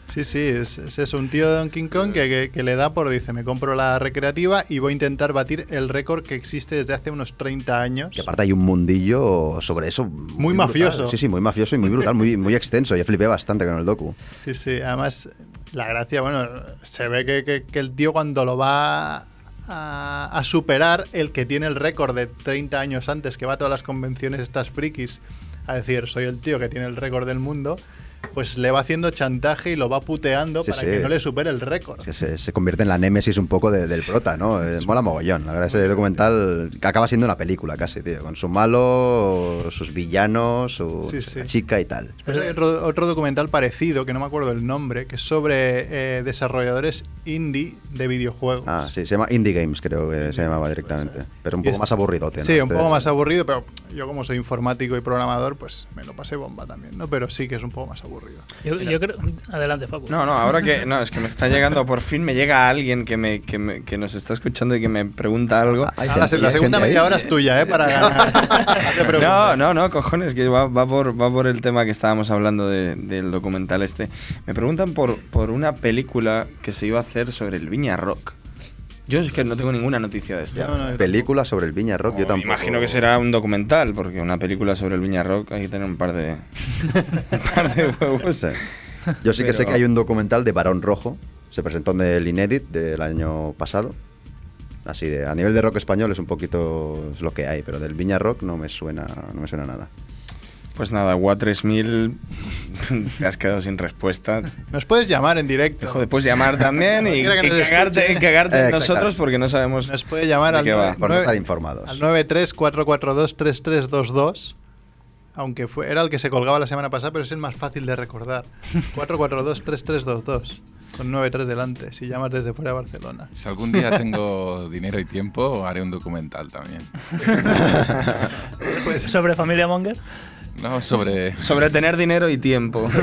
Sí, sí, es, es eso, un tío de Donkey Kong que, que- que le da por, dice, me compro la recreativa y voy a intentar batir el récord que existe desde hace unos 30 años. Que aparte hay un mundillo sobre eso. Muy, mafioso. Sí, sí, muy mafioso y muy brutal, muy, muy extenso. Yo flipé bastante con el docu. Sí, sí, además la gracia, bueno, se ve que, que- que el tío cuando lo va a, superar, el que tiene el récord de 30 años antes, que va a todas las convenciones estas frikis a decir, soy el tío que tiene el récord del mundo, pues le va haciendo chantaje y lo va puteando Sí, para sí. que no le supere el récord. Se, se convierte en la némesis un poco de- del prota, ¿no? Eh, mola mogollón. La verdad, ese documental que acaba siendo una película casi, tío. Con su malo, sus villanos, su chica y tal. Hay otro, otro documental parecido, que no me acuerdo el nombre, que es sobre eh, desarrolladores indie de videojuegos. Ah, sí, se llama Indie Games, creo que se llamaba directamente. Pero un poco es- más aburridote, ¿no? Sí, un Este- poco más aburrido, pero yo como soy informático y programador, pues me lo pasé bomba también, ¿no? Pero sí que es un poco más aburrido. Aburrido. Yo, yo creo. Adelante, Facu. No, no, ahora que. No, es que me está llegando. Por fin me llega alguien que, me, que, me- que nos está escuchando y que me pregunta algo. Hay Ah, la, gente- la hay segunda media ahí. hora es tuya, ¿eh? Para ganar. [LAUGHS] No. No, no, no, cojones, que va, va por, va por el tema que estábamos hablando de- del documental este. Me preguntan por, por una película que se iba a hacer sobre el Viña Rock. Yo es que no tengo ninguna noticia de esto. No, no, Película sobre el Viña Rock, yo tampoco. Imagino que será un documental, porque una película sobre el Viña Rock hay que tener un par de, [LAUGHS] un par de huevos. Sí. Yo sí que sé que hay un documental de Barón Rojo. Se presentó en el Inédit del año pasado. Así de, a nivel de rock español es un poquito es lo que hay, pero del Viña Rock no me suena, no me suena nada. Pues nada, WA3000, [LAUGHS] te has quedado sin respuesta. Nos puedes llamar en directo. Joder, puedes llamar también y, cagarte, y cagarte en nosotros porque no sabemos Nos puede llamar de al, qué va. nueve- Por no estar informados. al 934423322. Aunque fue, era el que se colgaba la semana pasada, pero es el más fácil de recordar. [LAUGHS] 442-3322. Con 93 delante, si llamas desde fuera de Barcelona. Si algún día tengo dinero y tiempo, haré un documental también. [LAUGHS] Sobre Familia Monger. No, sobre... Sobre tener dinero y tiempo. [LAUGHS]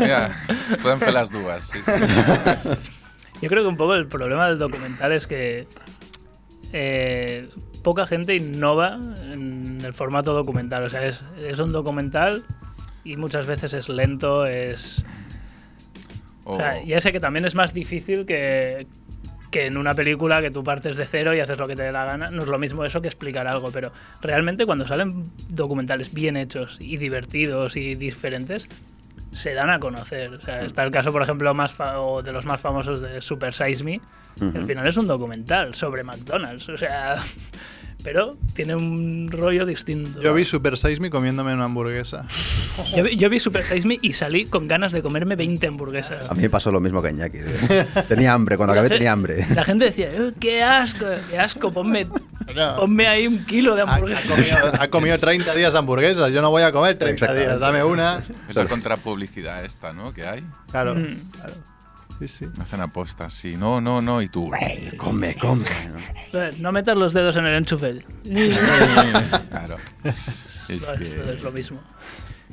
Mira, es pueden fer las sí, sí. [LAUGHS] Yo creo que un poco el problema del documental es que eh, poca gente innova en el formato documental. O sea, es, es un documental y muchas veces es lento, es... O sea, ya sé que también es más difícil que, que en una película que tú partes de cero y haces lo que te dé la gana. No es lo mismo eso que explicar algo, pero realmente cuando salen documentales bien hechos y divertidos y diferentes, se dan a conocer. O sea, está el caso, por ejemplo, más fa- o de los más famosos de Super Size Me. que Al final es un documental sobre McDonald's. O sea, pero tiene un rollo distinto. Yo vi Super Size Me comiéndome una hamburguesa. Yo vi, yo vi Super Size Me y salí con ganas de comerme 20 hamburguesas. A mí me pasó lo mismo que a Iñaki. Tenía hambre, cuando acabé tenía hambre. La gente decía, "Eh, qué asco, qué asco, ponme, ponme ahí un kilo de Ha, ha hamburguesas. comido, ha comido 30 días hamburguesas. Yo no voy a comer 30 Exactamente. días. Dame una. Es la contrapublicidad esta, ¿no? Que hay. Claro. Mm. claro. Sí, sí. Hacen apostas, sí. No, no, no. Y tú... Come, come. [LAUGHS] No metas los dedos en el enchufe. Claro. [LAUGHS] Es Esto es que... lo mismo.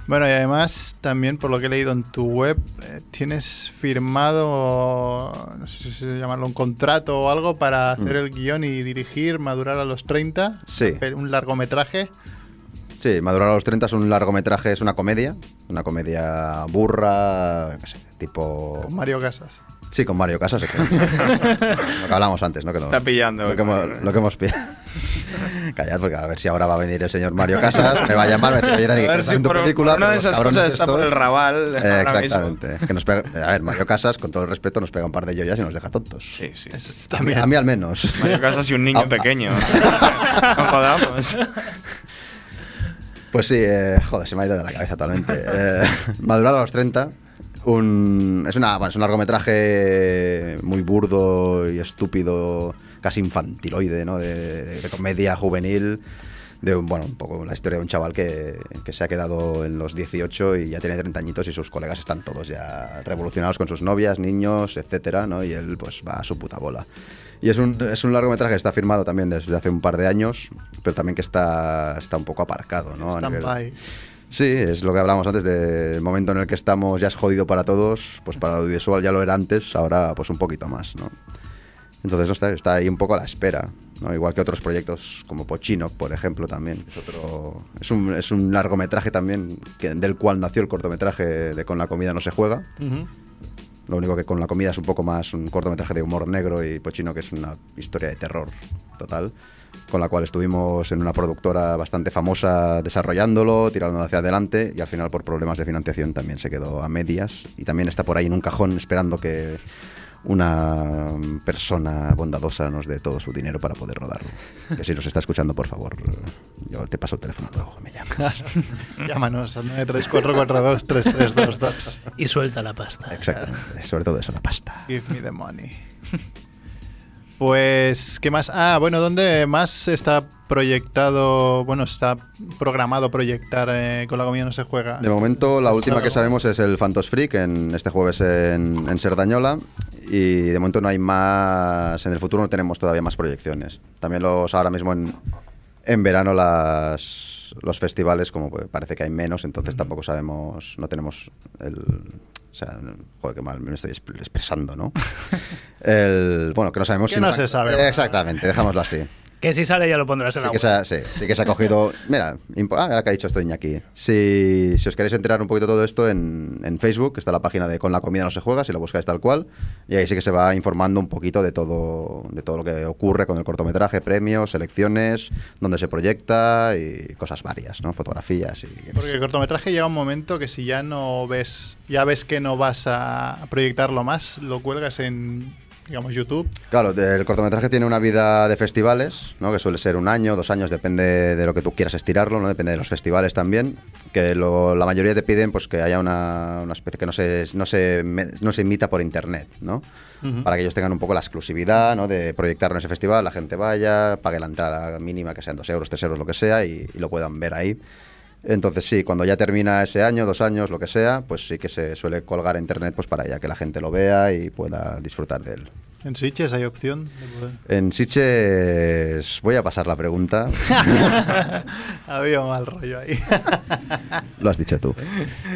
Bueno, y además, también por lo que he leído en tu web, eh, tienes firmado, no sé si llamarlo un contrato o algo para hacer el guion y dirigir, madurar a los 30. Sí. Un largometraje. Sí, Madurar a los 30 es un largometraje, es una comedia. Una comedia burra, qué sé, tipo... Con Mario Casas. Sí, con Mario Casas. exactamente. [LAUGHS] lo que hablamos antes, ¿no? Que no- Está pillando. Lo que hemos, lo que hemos pillado. [LAUGHS] Callad, porque a ver si ahora va a venir el señor Mario Casas, me va a llamar, me va a decir, oye, Dani, si tu película, una de esas cosas está estos- por el rabal [LAUGHS] Eh, mismo. exactamente. Que nos pega, a ver, Mario Casas, con todo el respeto, nos pega un par de joyas y nos deja tontos. Sí, sí. Eso es A mí, también. a mí al menos. Mario Casas y un niño Ah, pequeño. no jodamos. Pues sí, eh, joder, se me ha ido de la cabeza totalmente. [LAUGHS] Eh, Madurar a los 30. Un, es, una, bueno, es un largometraje muy burdo y estúpido, casi infantiloide, ¿no? De, de- de comedia juvenil. De un, bueno, un poco la historia de un chaval que, que se ha quedado en los 18 y ya tiene 30 añitos y sus colegas están todos ya revolucionados con sus novias, niños, etcétera, ¿no? Y él pues va a su puta bola. Y es un, es un largometraje que está firmado también desde hace un par de años, pero también que está, está un poco aparcado, ¿no? Sí, es lo que hablamos antes del momento en el que estamos, ya es jodido para todos, pues para el audiovisual ya lo era antes, ahora pues un poquito más, ¿no? Entonces no está, está ahí un poco a la espera, ¿no? Igual que otros proyectos como Pochino, por ejemplo, también. Es, otro, es, un, es un largometraje también que, del cual nació el cortometraje de Con la comida no se juega. Lo único que con la comida es un poco más un cortometraje de humor negro y Pochino que es una historia de terror total, con la cual estuvimos en una productora bastante famosa desarrollándolo, tirándolo hacia adelante y al final por problemas de financiación también se quedó a medias y también está por ahí en un cajón esperando que una persona bondadosa nos dé todo su dinero para poder rodarlo. Que si nos está escuchando, por favor, yo te paso el teléfono luego, me llamas. [LAUGHS] Llámanos al 934423322. Y suelta la pasta. Exactamente, sobre todo eso, la pasta. Give me the money. Pues, ¿qué más? Ah, bueno, ¿dónde más está proyectado, bueno, está programado proyectar eh, con la comida no se juega? De momento, la última que sabemos es el Fantos Freak en este jueves en, en Serdañola. Y de momento no hay más. En el futuro no tenemos todavía más proyecciones. También los ahora mismo en. En verano las, los festivales, como pues, parece que hay menos, entonces tampoco sabemos, no tenemos el... O sea, joder, qué mal me estoy exp- expresando, ¿no? [LAUGHS] El, bueno, que no sabemos Que si no nos se han- sabe. Exactamente, dejámoslo así. Que si sale ya lo pondrás en Sí la que, se web. ha, sí, sí que se ha cogido. Mira, impo- ah, ahora que ha dicho esto Iñaki. Si, si os queréis enterar un poquito de todo esto en, en Facebook, está la página de Con la comida no se juega, si lo buscáis tal cual. Y ahí sí que se va informando un poquito de todo, de todo lo que ocurre con el cortometraje, premios, selecciones, dónde se proyecta y cosas varias, ¿no? Fotografías y. Porque el cortometraje llega un momento que si ya no ves, ya ves que no vas a proyectarlo más, lo cuelgas en, digamos, YouTube. Claro, el cortometraje tiene una vida de festivales, ¿no? que suele ser un año, dos años, depende de lo que tú quieras estirarlo, ¿no? depende de los festivales también, que lo- la mayoría te piden pues que haya una, una especie que no se, no, se, no se emita por internet, ¿no? para que ellos tengan un poco la exclusividad ¿no? de proyectarlo en ese festival, la gente vaya, pague la entrada mínima, que sean dos euros, tres euros, lo que sea, y, y lo puedan ver ahí. Entonces sí, cuando ya termina ese año, dos años, lo que sea, pues sí que se suele colgar a internet pues para ya que la gente lo vea y pueda disfrutar de él. En Sitges hay opción. de poder- En Sitges voy a pasar la pregunta. [LAUGHS] Había mal rollo ahí. Lo has dicho tú.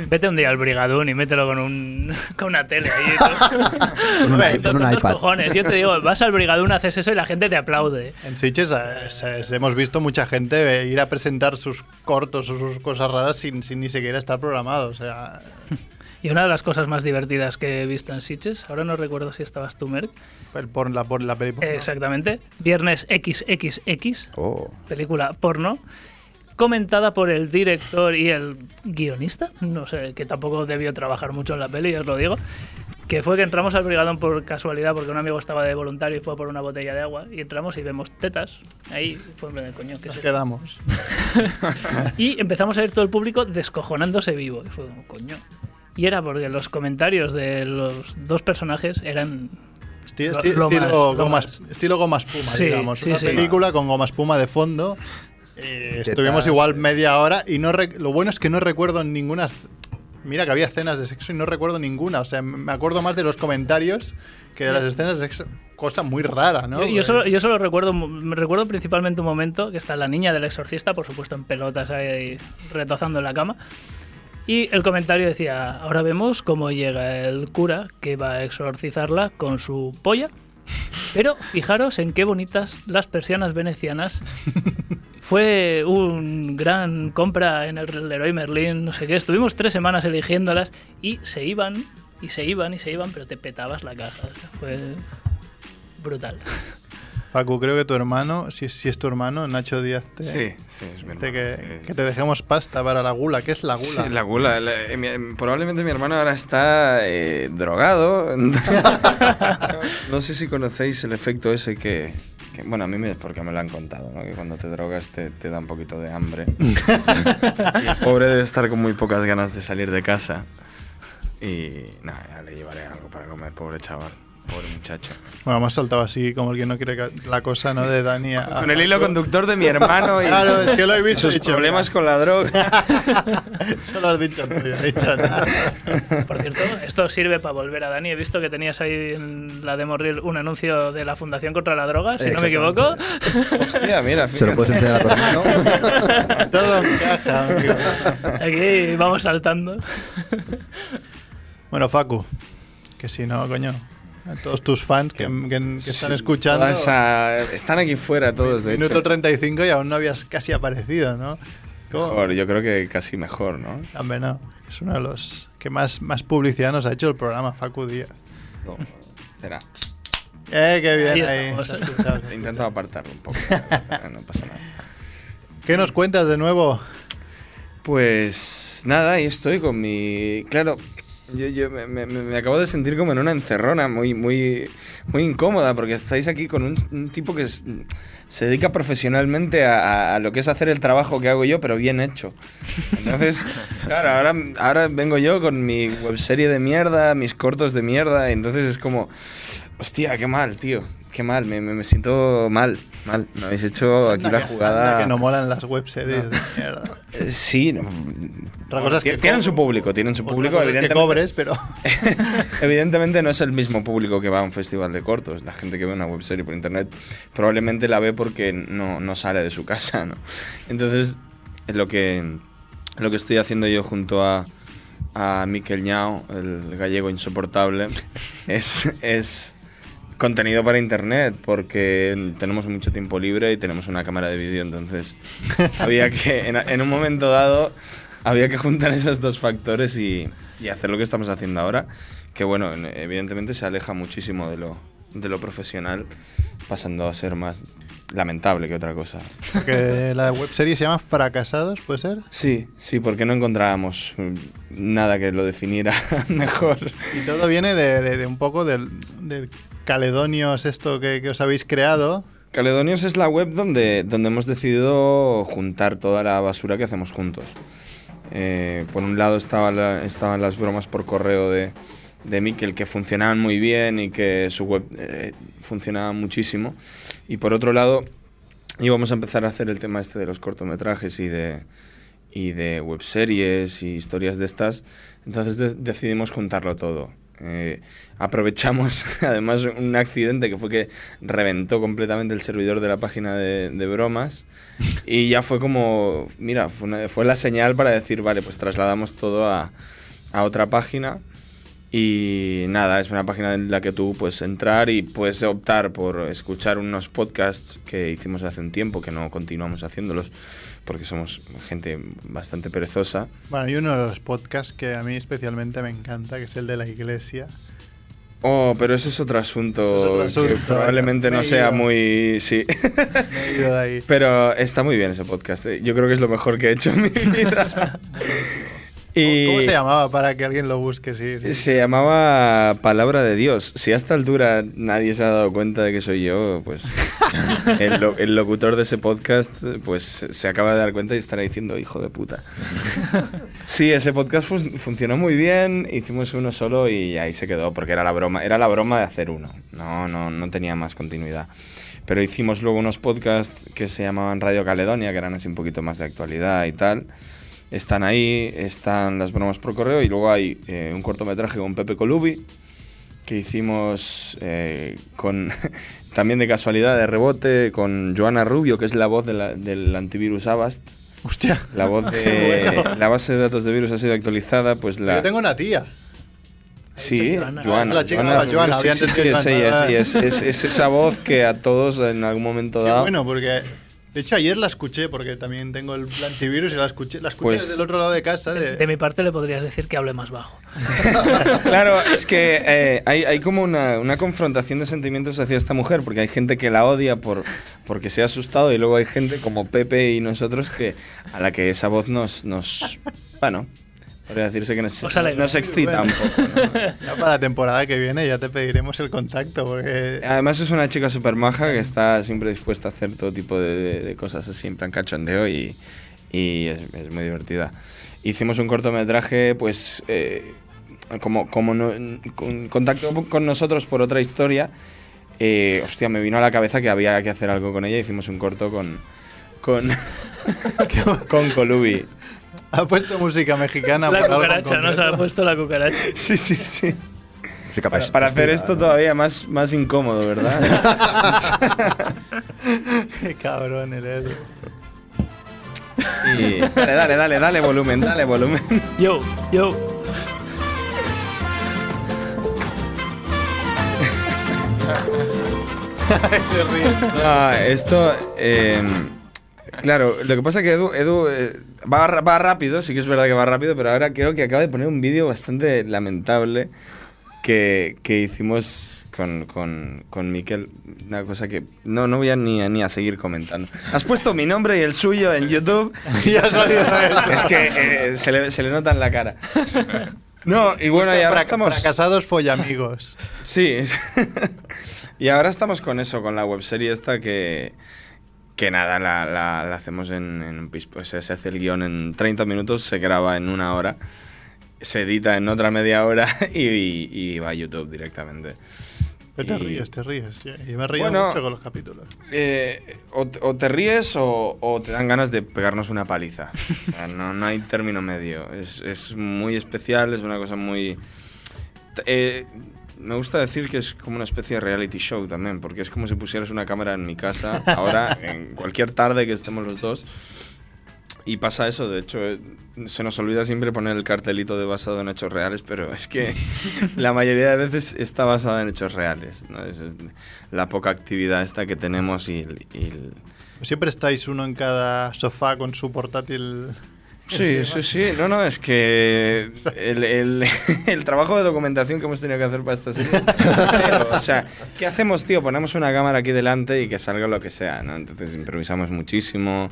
Vete un día al Brigadún y mételo con, un, [LAUGHS] con una tele ahí. Con [LAUGHS] un Con con un iPad. cojones. Yo te digo, vas al Brigadún, haces eso y la gente te aplaude. En Sitges eh, hemos visto mucha gente eh, ir a presentar sus cortos o sus cosas raras sin, sin ni siquiera estar programado. O sea, Y una de las cosas más divertidas que he visto en Sitges, ahora no recuerdo si estabas tú, Merck, el por la, por la película. exactamente, Viernes XXX, Oh, película porno, comentada por el director y el guionista, no sé, que tampoco debió trabajar mucho en la peli, os lo digo, que fue que entramos al brigadón por casualidad porque un amigo estaba de voluntario y fue por una botella de agua y entramos y vemos tetas, ahí fue plan de coño, ¿qué es Nos quedamos. [LAUGHS] Y empezamos a ver todo el público descojonándose vivo. Y fue como, coño. Y era porque los comentarios de los dos personajes eran. Esti- esti- lo estilo, más, lo goma, más. estilo goma espuma, Sí, digamos. sí, Una sí. película con goma espuma de fondo. Eh, ¿Qué estuvimos tal? igual media hora y no lo bueno es que no recuerdo ninguna. Mira que había escenas de sexo y no recuerdo ninguna. O sea, me acuerdo más de los comentarios que de las escenas de sexo. Cosa muy rara, ¿no? Yo, yo solo, yo solo recuerdo, me recuerdo principalmente un momento que está la niña del exorcista, por supuesto en pelotas ahí retozando en la cama. Y el comentario decía, ahora vemos cómo llega el cura que va a exorcizarla con su polla. Pero fijaros en qué bonitas las persianas venecianas. Fue un gran compra en el Leroy Merlin, no sé qué. Estuvimos tres semanas eligiéndolas y se iban, y se iban, y se iban, pero te petabas la caja. Fue brutal. Facu, creo que tu hermano, si, si es tu hermano, Nacho Díaz, te, Sí, sí, es mi dice hermano, que, te dejemos pasta para la gula. ¿Qué es la gula? Sí, la gula. La- eh, mi- probablemente mi hermano ahora está eh, drogado. [LAUGHS] no sé si conocéis el efecto ese que, que- bueno, a mí me, es porque me lo han contado, ¿no? que cuando te drogas te, te da un poquito de hambre. y [LAUGHS] el pobre debe estar con muy pocas ganas de salir de casa. Y nada, ya le llevaré algo para comer, pobre chaval, pobre muchacho. Bueno, hemos saltado así como el que no quiere que- la cosa, ¿no? De Dani a- Con el hilo conductor de mi [LAUGHS] hermano y Claro, es que lo he visto. sus dicho, problemas con la droga. [LAUGHS] Eso lo has dicho tú, yo no he dicho nada. [LAUGHS] Por cierto, esto sirve para volver a Dani. He visto que tenías ahí en la demo reel un anuncio de la Fundación contra la Droga, si no me equivoco. Hostia, mira, se lo fíjate. puedes enseñar a tu hermano. Todo encaja. amigo. Aquí vamos saltando. Bueno, Facu, que si no, coño, a todos tus fans que, que- que están Sí, escuchando, están aquí fuera todos, de minuto hecho. 35 y aún no habías casi aparecido, ¿no? ¿Cómo? Mejor, yo creo que casi mejor, ¿no? Hombre, no. Es uno de los que más, más publicidad nos ha hecho el programa, Facu Díaz. No, Eh, qué bien Ahí ahí. se se he intentado apartarlo un poco. No pasa nada. ¿Qué nos cuentas de nuevo? Pues nada, ahí estoy con mi... Claro, yo, yo me, me- me acabo de sentir como en una encerrona muy, muy, muy incómoda porque estáis aquí con un, un tipo que es- se dedica profesionalmente a, a- a lo que es hacer el trabajo que hago yo, pero bien hecho. Entonces, [LAUGHS] claro, ahora, ahora vengo yo con mi webserie de mierda, mis cortos de mierda, y entonces es como, hostia, qué mal, tío, qué mal, me, me, me siento mal, mal. Me habéis hecho aquí Anda la que- jugada... que no molan las webseries de mierda. Eh, Sí, no. Es que Tien- tienen su público, tienen su público, es que evidentemente. cobres, pero [LAUGHS] evidentemente no es el mismo público que va a un festival de cortos. La gente que ve una webserie por internet probablemente la ve porque no, no sale de su casa, ¿no? Entonces, lo que, lo que estoy haciendo yo junto a, a Miquel Ñao, el gallego insoportable, [LAUGHS] es, es contenido para internet porque tenemos mucho tiempo libre y tenemos una cámara de vídeo, entonces [LAUGHS] había que, en, en un momento dado, había que juntar esos dos factores y, y hacer lo que estamos haciendo ahora, que bueno, en- evidentemente se aleja muchísimo de lo, de lo profesional, pasando a ser más lamentable que otra cosa. Porque [LAUGHS] la webserie se llama Fracasados, ¿puede ser? Sí, sí, porque no encontrábamos mm, nada que lo definiera [LAUGHS] mejor. Y todo viene de, de- de un poco del, del Caledonios, esto que, os habéis creado. Caledonios es la web donde, donde hemos decidido juntar toda la basura que hacemos juntos. Eh, por un lado estaba estaban las bromas por correo de, de Mikel que funcionaban muy bien y que su web eh, funcionaba muchísimo. Y por otro lado íbamos a empezar a hacer el tema este de los cortometrajes y de, y de webseries y historias de estas. Entonces de- decidimos juntarlo todo. Eh, aprovechamos [LAUGHS] además un accidente que fue que reventó completamente el servidor de la página de, bromas y ya fue como, mira, fue la señal para decir, vale, pues trasladamos todo a, a otra página y nada, es una página en la que tú puedes entrar y puedes optar por escuchar unos podcasts que hicimos hace un tiempo, que no continuamos haciéndolos porque somos gente bastante perezosa. Bueno, y uno de los podcasts que a mí especialmente me encanta, que es el de la iglesia. Oh, pero ese es otro asunto, es otro que asunto, [LAUGHS] probablemente me no sea muy... Sí. [LAUGHS] Me he ido de ahí. Pero está muy bien ese podcast. eh. Yo creo que es lo mejor que he hecho en mi [LAUGHS] vida. Y ¿Cómo se llamaba para que alguien lo busque? Sí, sí. Se llamaba Palabra de Dios. Si a esta altura nadie se ha dado cuenta de que soy yo, pues [LAUGHS] el, lo- el locutor de ese podcast pues se acaba de dar cuenta y estará diciendo hijo de puta. [LAUGHS] Sí, ese podcast fun- funcionó muy bien, hicimos uno solo y ahí se quedó porque era la broma, era la broma de hacer uno. No, no, no tenía más continuidad. Pero hicimos luego unos podcasts que se llamaban Radio Caledonia, que eran así un poquito más de actualidad y tal. Están ahí, están las bromas por correo y luego hay eh, un cortometraje con Pepe Colubi que hicimos eh, con [LAUGHS] también de casualidad, de rebote, con Joana Rubio, que es la voz de la- del antivirus Avast. Hostia. La voz [LAUGHS] de la base de datos de virus ha sido actualizada, pues la Yo tengo una tía. Sí, Joana. Joana. La chica, Joana, sí, había sí, sí, entendido es ella, Joana. sí, es, es- es esa voz que a todos en algún momento dado. bueno, porque de hecho ayer la escuché porque también tengo el antivirus y la escuché, la escuché Pues- desde el otro lado de casa. De, De mi parte le podrías decir que hable más bajo. [LAUGHS] Claro, es que eh, hay, hay como una, una confrontación de sentimientos hacia esta mujer, porque hay gente que la odia por, porque se ha asustado y luego hay gente como Pepe y nosotros que a la que esa voz nos, nos bueno, podría decirse que nos, nos excita un poco. ¿no? [LAUGHS] Ya para la temporada que viene ya te pediremos el contacto porque Además es una chica súper maja que está siempre dispuesta a hacer todo tipo de, de- de cosas así en plan cachondeo y, y es, es muy divertida. Hicimos un cortometraje, pues, eh, como, como no, con, contacto con nosotros por otra historia. eh, hostia, me vino a la cabeza que había que hacer algo con ella. Hicimos un corto con, con, [LAUGHS] con Colubi. Ha puesto música mexicana La cucaracha, ¿no? Se ha puesto la cucaracha. [LAUGHS] Sí, sí, sí. Para, para hacer esto ¿no? todavía más, más incómodo, ¿verdad? [LAUGHS] Qué cabrón el Edu. Y- dale, dale, dale, dale volumen, dale volumen. Yo, yo. [LAUGHS] Se ríe. No, esto. eh, claro, lo que pasa es que Edu, Edu, eh, va, rápido, sí que es verdad que va rápido, pero ahora creo que acaba de poner un vídeo bastante lamentable que, que hicimos con, con, con Miquel. Una cosa que no, no voy a ni, a- ni a seguir comentando. Has puesto mi nombre y el suyo en YouTube. Ya ha salido. Es que eh, se, le, se le nota en la cara. No, y bueno, y ahora estamos. Fracasados follamigos. Sí. [LAUGHS] y ahora estamos con eso, con la webserie esta que, que nada, la, la- la hacemos en, en pues se hace el guion en 30 minutos, se graba en una hora, se edita en otra media hora [LAUGHS] y, y- y va a YouTube directamente. Pero te Y- ríes, te ríes. Yo me he reído Bueno. mucho con los capítulos. Eh, o, te- o te ríes o, o te dan ganas de pegarnos una paliza. [LAUGHS] O sea, no, no hay término medio. Es, es muy especial, es una cosa muy... eh, me gusta decir que es como una especie de reality show también, porque es como si pusieras una cámara en mi casa, ahora, [LAUGHS] en cualquier tarde que estemos los dos. Y pasa eso, de hecho, eh, se nos olvida siempre poner el cartelito de basado en hechos reales, pero es que [LAUGHS] la mayoría de veces está basada en hechos reales. ¿no? Es es la poca actividad esta que tenemos y, y Siempre estáis uno en cada sofá con su portátil. Sí, sí, sí. No, no, es que el, el- [LAUGHS] el trabajo de documentación que hemos tenido que hacer para esta serie es cero. O sea, ¿qué hacemos, tío? Ponemos una cámara aquí delante y que salga lo que sea, ¿no? Entonces improvisamos muchísimo.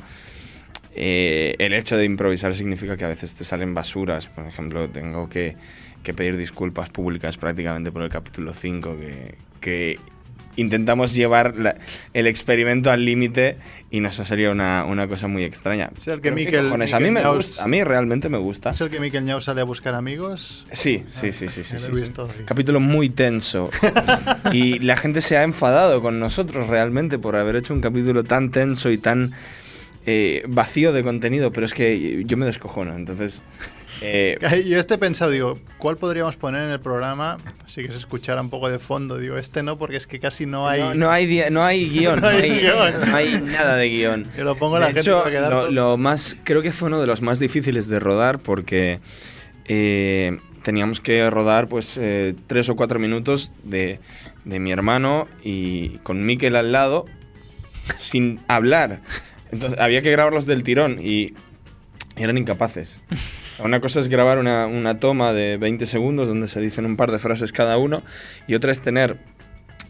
Eh, el hecho de improvisar significa que a veces te salen basuras. Por ejemplo, tengo que, que pedir disculpas públicas prácticamente por el capítulo 5, que, que intentamos llevar la- el experimento al límite y nos ha salido una, una cosa muy extraña. Es el que Pero, ¿qué Miquel- cojones? a mí Miquel me Ñaus- gusta, a mí realmente me gusta. ¿Es el que Miquel Ñau sale a buscar amigos? Sí, sí, sí, sí, sí. Hoy. Capítulo muy tenso. [LAUGHS] y la gente se ha enfadado con nosotros realmente por haber hecho un capítulo tan tenso y tan eh, vacío de contenido, pero es que yo me descojono. Entonces, eh, Yo este he pensado, digo, ¿cuál podríamos poner en el programa? Así que se escuchara un poco de fondo. Digo, este no, porque es que casi no hay. no, no hay, di- no hay guion, [LAUGHS] No no hay guion. [LAUGHS] no hay nada de guion. Que lo pongo de la gente hecho, va a quedar lo, lo más, creo que fue uno de los más difíciles de rodar porque eh, teníamos que rodar pues eh, tres o cuatro minutos de, de mi hermano y con Miquel al lado sin hablar. Entonces había que grabarlos del tirón y eran incapaces. Una cosa es grabar una, una toma de 20 segundos donde se dicen un par de frases cada uno y otra es tener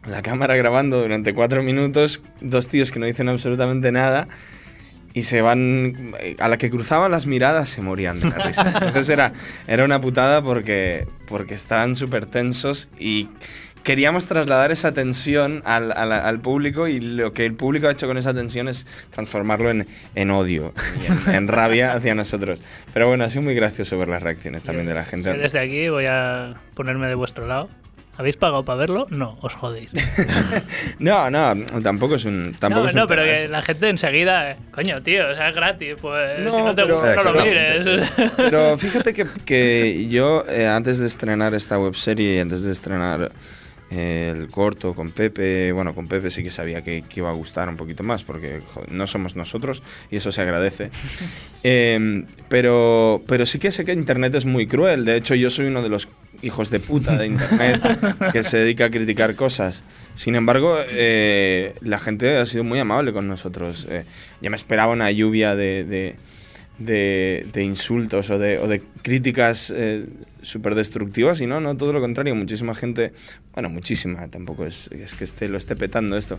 la cámara grabando durante cuatro minutos, dos tíos que no dicen absolutamente nada y se van, a la que cruzaban las miradas se morían de la risa. [LAUGHS] Entonces era, era una putada porque, porque estaban súper tensos y queríamos trasladar esa tensión al, al- al público y lo que el público ha hecho con esa tensión es transformarlo en, en odio y en, [LAUGHS] en rabia hacia nosotros. Pero bueno, ha sido muy gracioso ver las reacciones también de la Yo gente. Desde aquí voy a ponerme de vuestro lado. ¿Habéis pagado para verlo? No, os jodéis. [LAUGHS] No, no, tampoco es un... Tampoco no, es un no, pero que la gente enseguida, eh, coño, tío, o sea, es gratis, pues No, si no te pero- gusta, no lo mires. [LAUGHS] Pero fíjate que, que yo, eh, antes de estrenar esta webserie, antes de estrenar el corto con Pepe, bueno, con Pepe sí que sabía que, que iba a gustar un poquito más, porque no somos nosotros y eso se agradece. [LAUGHS] Eh, pero, pero sí que sé que Internet es muy cruel. De hecho, yo soy uno de los hijos de puta de Internet [LAUGHS] que se dedica a criticar cosas. Sin embargo, eh, la gente ha sido muy amable con nosotros. Eh, ya me esperaba una lluvia de, de, de- de insultos o de, o de críticas eh, súper destructivas y no, no, todo lo contrario. Muchísima gente, bueno, muchísima, tampoco es, es que esté, lo esté petando esto.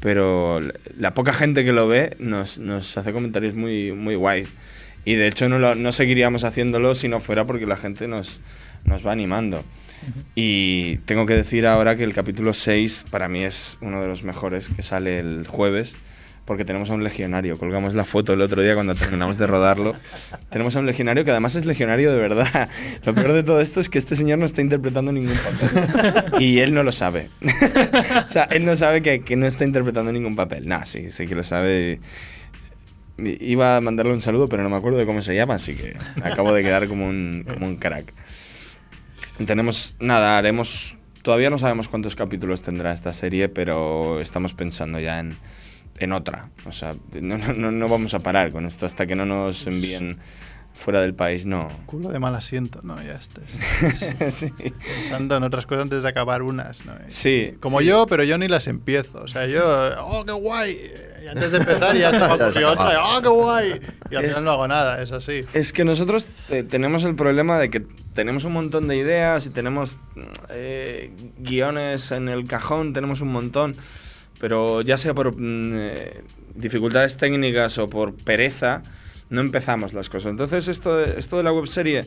Pero la, la poca gente que lo ve nos, nos hace comentarios muy, muy guays. Y de hecho no, lo- no seguiríamos haciéndolo si no fuera porque la gente nos, nos va animando. Y tengo que decir ahora que el capítulo 6 para mí es uno de los mejores que sale el jueves, porque tenemos a un legionario. Colgamos la foto el otro día cuando terminamos de rodarlo. Tenemos a un legionario que además es legionario de verdad. [LAUGHS] Lo peor de todo esto es que este señor no está interpretando ningún papel. [LAUGHS] Y él no lo sabe. [LAUGHS] o sea, él no sabe que, que no está interpretando ningún papel. Nah, sí, sí que lo sabe. Iba a mandarle un saludo, pero no me acuerdo de cómo se llama, así que acabo de quedar como un, como un crack. Tenemos, nada, haremos, todavía no sabemos cuántos capítulos tendrá esta serie, pero estamos pensando ya en, en otra. O sea, no, no, no, no vamos a parar con esto hasta que no nos envíen fuera del país, no. Culo de mal asiento, no, ya está. [LAUGHS] sí. Pensando en otras cosas antes de acabar unas, ¿no? Sí, Como sí. yo, pero yo ni las empiezo. O sea, yo, oh, qué guay. Y antes de empezar ya estaba [LAUGHS] otra, oh, qué guay. Y al final no hago nada, es así. Es que nosotros eh, tenemos el problema de que tenemos un montón de ideas y tenemos eh, guiones en el cajón, tenemos un montón, pero ya sea por mm, eh, dificultades técnicas o por pereza, no empezamos las cosas. Entonces esto de, esto de la webserie,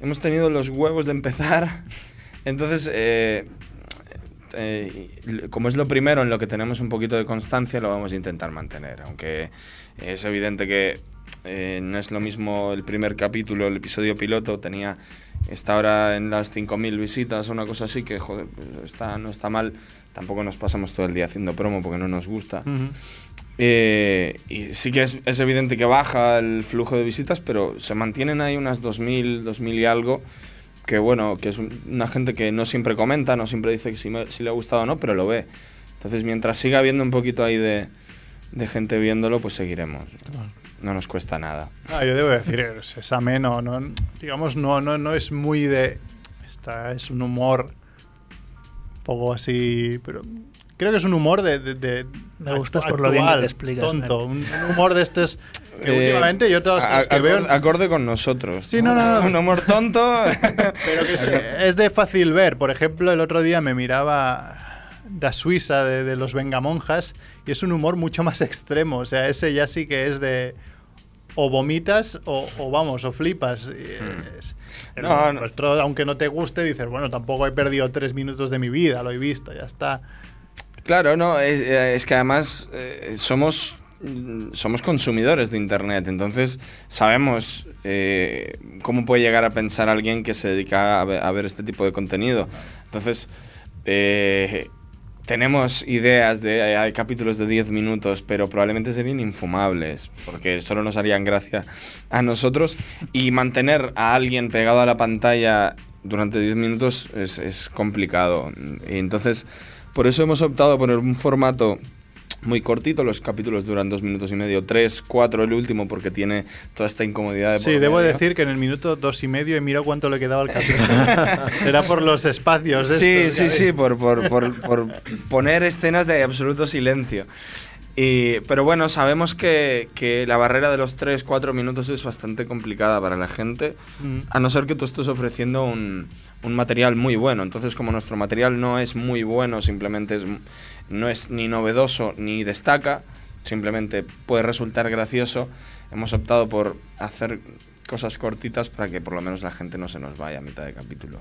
hemos tenido los huevos de empezar, [LAUGHS] entonces... eh, eh, como es lo primero en lo que tenemos un poquito de constancia, lo vamos a intentar mantener. Aunque es evidente que eh, no es lo mismo el primer capítulo, el episodio piloto, tenía está ahora en las 5.000 visitas o una cosa así, que joder, pues, está, no está mal. Tampoco nos pasamos todo el día haciendo promo porque no nos gusta. Eh, y sí que es, es evidente que baja el flujo de visitas, pero se mantienen ahí unas 2.000, 2.000 y algo. que bueno, que es un- una gente que no siempre comenta, no siempre dice que si, me- si le ha gustado o no, pero lo ve. Entonces, mientras siga habiendo un poquito ahí de, de gente viéndolo, pues seguiremos. No nos cuesta nada. Ah, yo debo decir, es, es ameno, no, digamos, no, no, no es muy de... Esta es un humor un poco así, pero creo que es un humor de... de- de Me gustas por lo bien que te explicas, Tonto, un, un humor de estos que [LAUGHS] Eh, últimamente yo todos a- los que acor- veo... Acorde con nosotros. Sí, no, no, no. Un humor tonto. [LAUGHS] Pero que es, es de fácil ver. Por ejemplo, el otro día me miraba Da Suiza de, de los Vengamonjas y es un humor mucho más [LAUGHS] extremo. O sea, ese ya sí que es de o vomitas o, o vamos, o flipas. Es- el No, no. aunque no te guste, dices, bueno, tampoco he perdido tres minutos de mi vida, lo he visto, ya está. Claro, no, es, eh, es que además eh, somos, somos consumidores de Internet, entonces sabemos eh, cómo puede llegar a pensar alguien que se dedica a ver, a ver este tipo de contenido. Entonces, eh, tenemos ideas de eh, hay capítulos de 10 minutos, pero probablemente serían infumables, porque solo nos harían gracia a nosotros. Y mantener a alguien pegado a la pantalla durante 10 minutos es, es complicado. Y entonces, por eso hemos optado por un formato muy cortito, los capítulos duran dos minutos y medio, tres, cuatro el último, porque tiene toda esta incomodidad de Sí, debo medio. decir que en el minuto dos y medio he mirado cuánto le quedaba al capítulo. [LAUGHS] Será por los espacios. Sí, estos, sí, sí, por, por, por, por poner escenas de absoluto silencio. Y, pero bueno, sabemos que, que la barrera de los 3-4 minutos es bastante complicada para la gente, Mm. a no ser que tú estés ofreciendo un, un material muy bueno. Entonces, como nuestro material no es muy bueno, simplemente es, no es ni novedoso ni destaca, simplemente puede resultar gracioso, hemos optado por hacer cosas cortitas para que por lo menos la gente no se nos vaya a mitad de capítulo.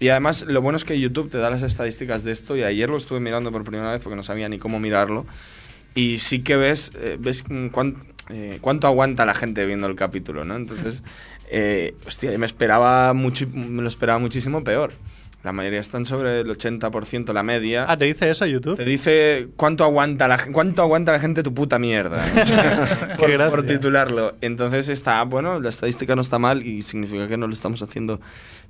Y además, lo bueno es que YouTube te da las estadísticas de esto, y ayer lo estuve mirando por primera vez porque no sabía ni cómo mirarlo. Y sí que ves, eh, ves eh, cuánto aguanta la gente viendo el capítulo, ¿no? Entonces, eh, me esperaba mucho, me lo esperaba muchísimo peor. La mayoría están sobre el 80%, la media. Ah, ¿te dice eso YouTube? Te dice cuánto aguanta la, cuánto aguanta la gente tu puta mierda. [LAUGHS] Por, por titularlo. Entonces está, bueno, la estadística no está mal y significa que no lo estamos haciendo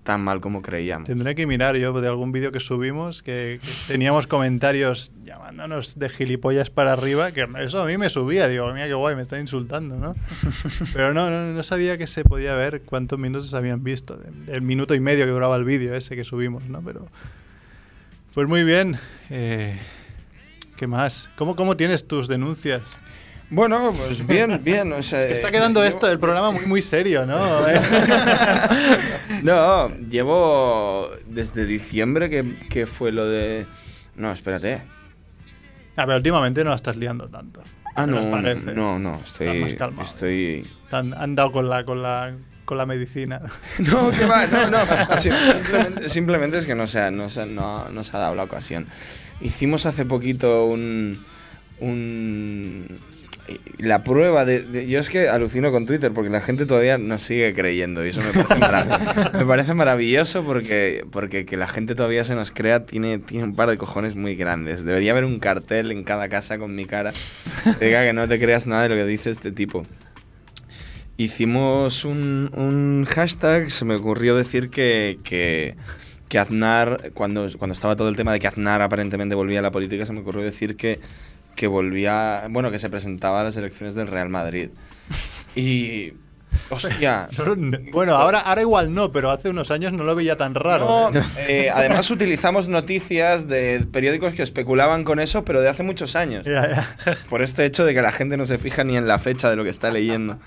tan mal como creíamos. Tendré que mirar yo de algún vídeo que subimos que, que teníamos comentarios llamándonos de gilipollas para arriba, que eso a mí me subía, digo, mira qué guay, me están insultando, ¿no? [LAUGHS] Pero no, no, no sabía que se podía ver cuántos minutos habían visto, el minuto y medio que duraba el vídeo ese que subimos, ¿no? Pero, pues muy bien. eh, ¿Qué más? ¿Cómo, ¿Cómo tienes tus denuncias? Bueno, pues bien, [LAUGHS] bien. O sea, Está quedando llevo- esto, el programa muy, muy serio, ¿no? [LAUGHS] No, llevo desde diciembre que, que fue lo de... No, espérate. A ver, últimamente no la estás liando tanto. Ah, ¿Qué no, no, no, Estás más estoy... calmado. estoy... Han, han dado con la, con la, con la medicina. [LAUGHS] No, que va, no, no. Sim- Simplemente, simplemente es que no se, ha, no, se, no, no se ha dado la ocasión. Hicimos hace poquito un. un la prueba de, de- Yo es que alucino con Twitter porque la gente todavía nos sigue creyendo y eso me parece, marav- [LAUGHS] me parece maravilloso porque, porque que la gente todavía se nos crea tiene, tiene un par de cojones muy grandes. Debería haber un cartel en cada casa con mi cara que diga que no te creas nada de lo que dice este tipo. Hicimos un, un hashtag, se me ocurrió decir que, que, que Aznar, cuando, cuando estaba todo el tema de que Aznar aparentemente volvía a la política, se me ocurrió decir que, que volvía, bueno, que se presentaba a las elecciones del Real Madrid. [LAUGHS] Y, hostia, [LAUGHS] bueno, ahora, ahora igual no, pero hace unos años no lo veía tan raro. no, ¿eh? eh, además utilizamos noticias de periódicos que especulaban con eso, pero de hace muchos años. Ya, ya. Por este hecho de que la gente no se fija ni en la fecha de lo que está leyendo.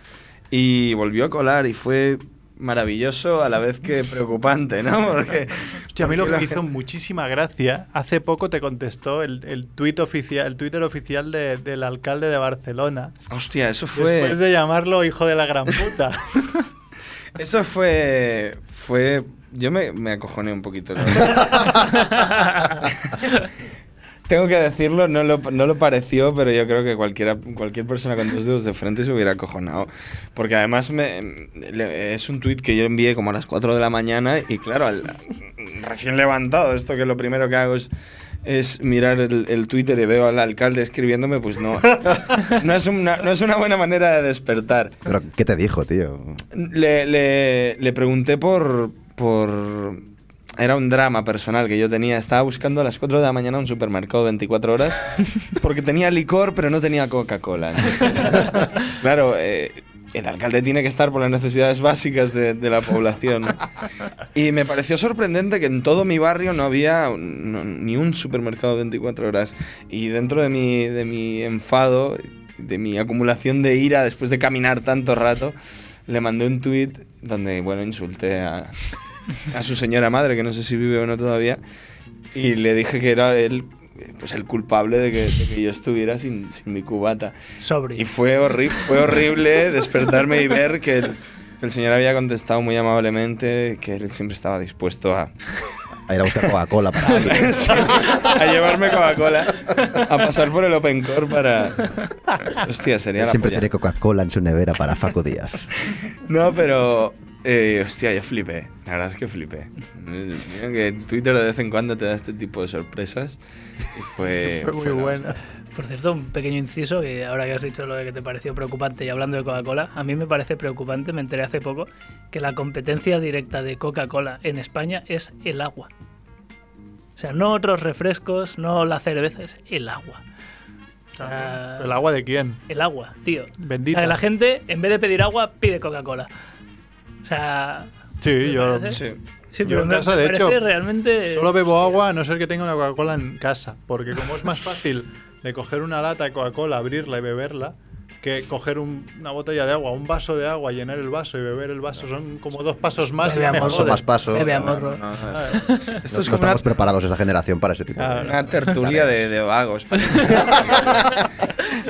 Y volvió a colar y fue maravilloso a la vez que preocupante, ¿no? [LAUGHS] Porque, Hostia, a mí lo que me hizo gente- muchísima gracia, hace poco te contestó el, el tuit oficial, el Twitter oficial de- del alcalde de Barcelona. Hostia, eso fue... Después de llamarlo hijo de la gran puta. [LAUGHS] Eso fue... fue yo me, me acojoné un poquito. la. [LAUGHS] Tengo que decirlo, no lo, no lo pareció, pero yo creo que cualquiera, cualquier persona con dos dedos de frente se hubiera acojonado. Porque además me, le- es un tuit que yo envié como a las 4 de la mañana y claro, al- recién levantado, esto que lo primero que hago es, es mirar el, el Twitter y veo al alcalde escribiéndome, pues no, [LAUGHS] no, es una, no es una buena manera de despertar. Pero, ¿qué te dijo, tío? Le, le, le pregunté por, por... Era un drama personal que yo tenía. Estaba buscando a las 4 de la mañana un supermercado 24 horas [LAUGHS] porque tenía licor pero no tenía Coca-Cola. [LAUGHS] Claro, eh, el alcalde tiene que estar por las necesidades básicas de, de la población. Y me pareció sorprendente que en todo mi barrio no había no- ni un supermercado 24 horas. Y dentro de mi, de mi enfado, de mi acumulación de ira después de caminar tanto rato, le mandé un tuit donde, bueno, insulté a, a su señora madre, que no sé si vive o no todavía, y le dije que era él pues el culpable de que, de que yo estuviera sin, sin mi cubata. Sobrio. Y fue, horri fue horrible despertarme y ver que el, que el señor había contestado muy amablemente, que él siempre estaba dispuesto a, A ir a buscar Coca-Cola para [LAUGHS] alguien. sí, a llevarme Coca-Cola, a pasar por el Open Core para... Hostia, sería la Siempre polla. tiene Coca-Cola en su nevera para Faco Díaz. No, pero... eh, hostia, yo flipé. La verdad es que flipé. Mira que Twitter de vez en cuando te da este tipo de sorpresas. Y fue, [LAUGHS] Fue muy la buena. hostia. Por cierto, un pequeño inciso, que ahora que has dicho lo de que te pareció preocupante y hablando de Coca-Cola, a mí me parece preocupante, me enteré hace poco, que la competencia directa de Coca-Cola en España es el agua. O sea, no otros refrescos, no la cerveza, es el agua. ¿El agua de quién? El agua, tío. Bendita. O sea, que la gente, en vez de pedir agua, pide Coca-Cola. O sea... Sí, ¿me yo? Sí. Sí, Yo pero en me, casa, me de hecho, realmente... solo bebo agua a no ser que tenga una Coca-Cola en casa. Porque como es más fácil de coger una lata de Coca-Cola, abrirla y beberla, que coger un- una botella de agua, un vaso de agua, llenar el vaso y beber el vaso. Son como dos pasos más. Bebe. Son más pasos. Bebe No. No, no, Esto es como una, estamos preparados esta generación para ese tipo Claro. de... una tertulia de, de vagos. [LAUGHS]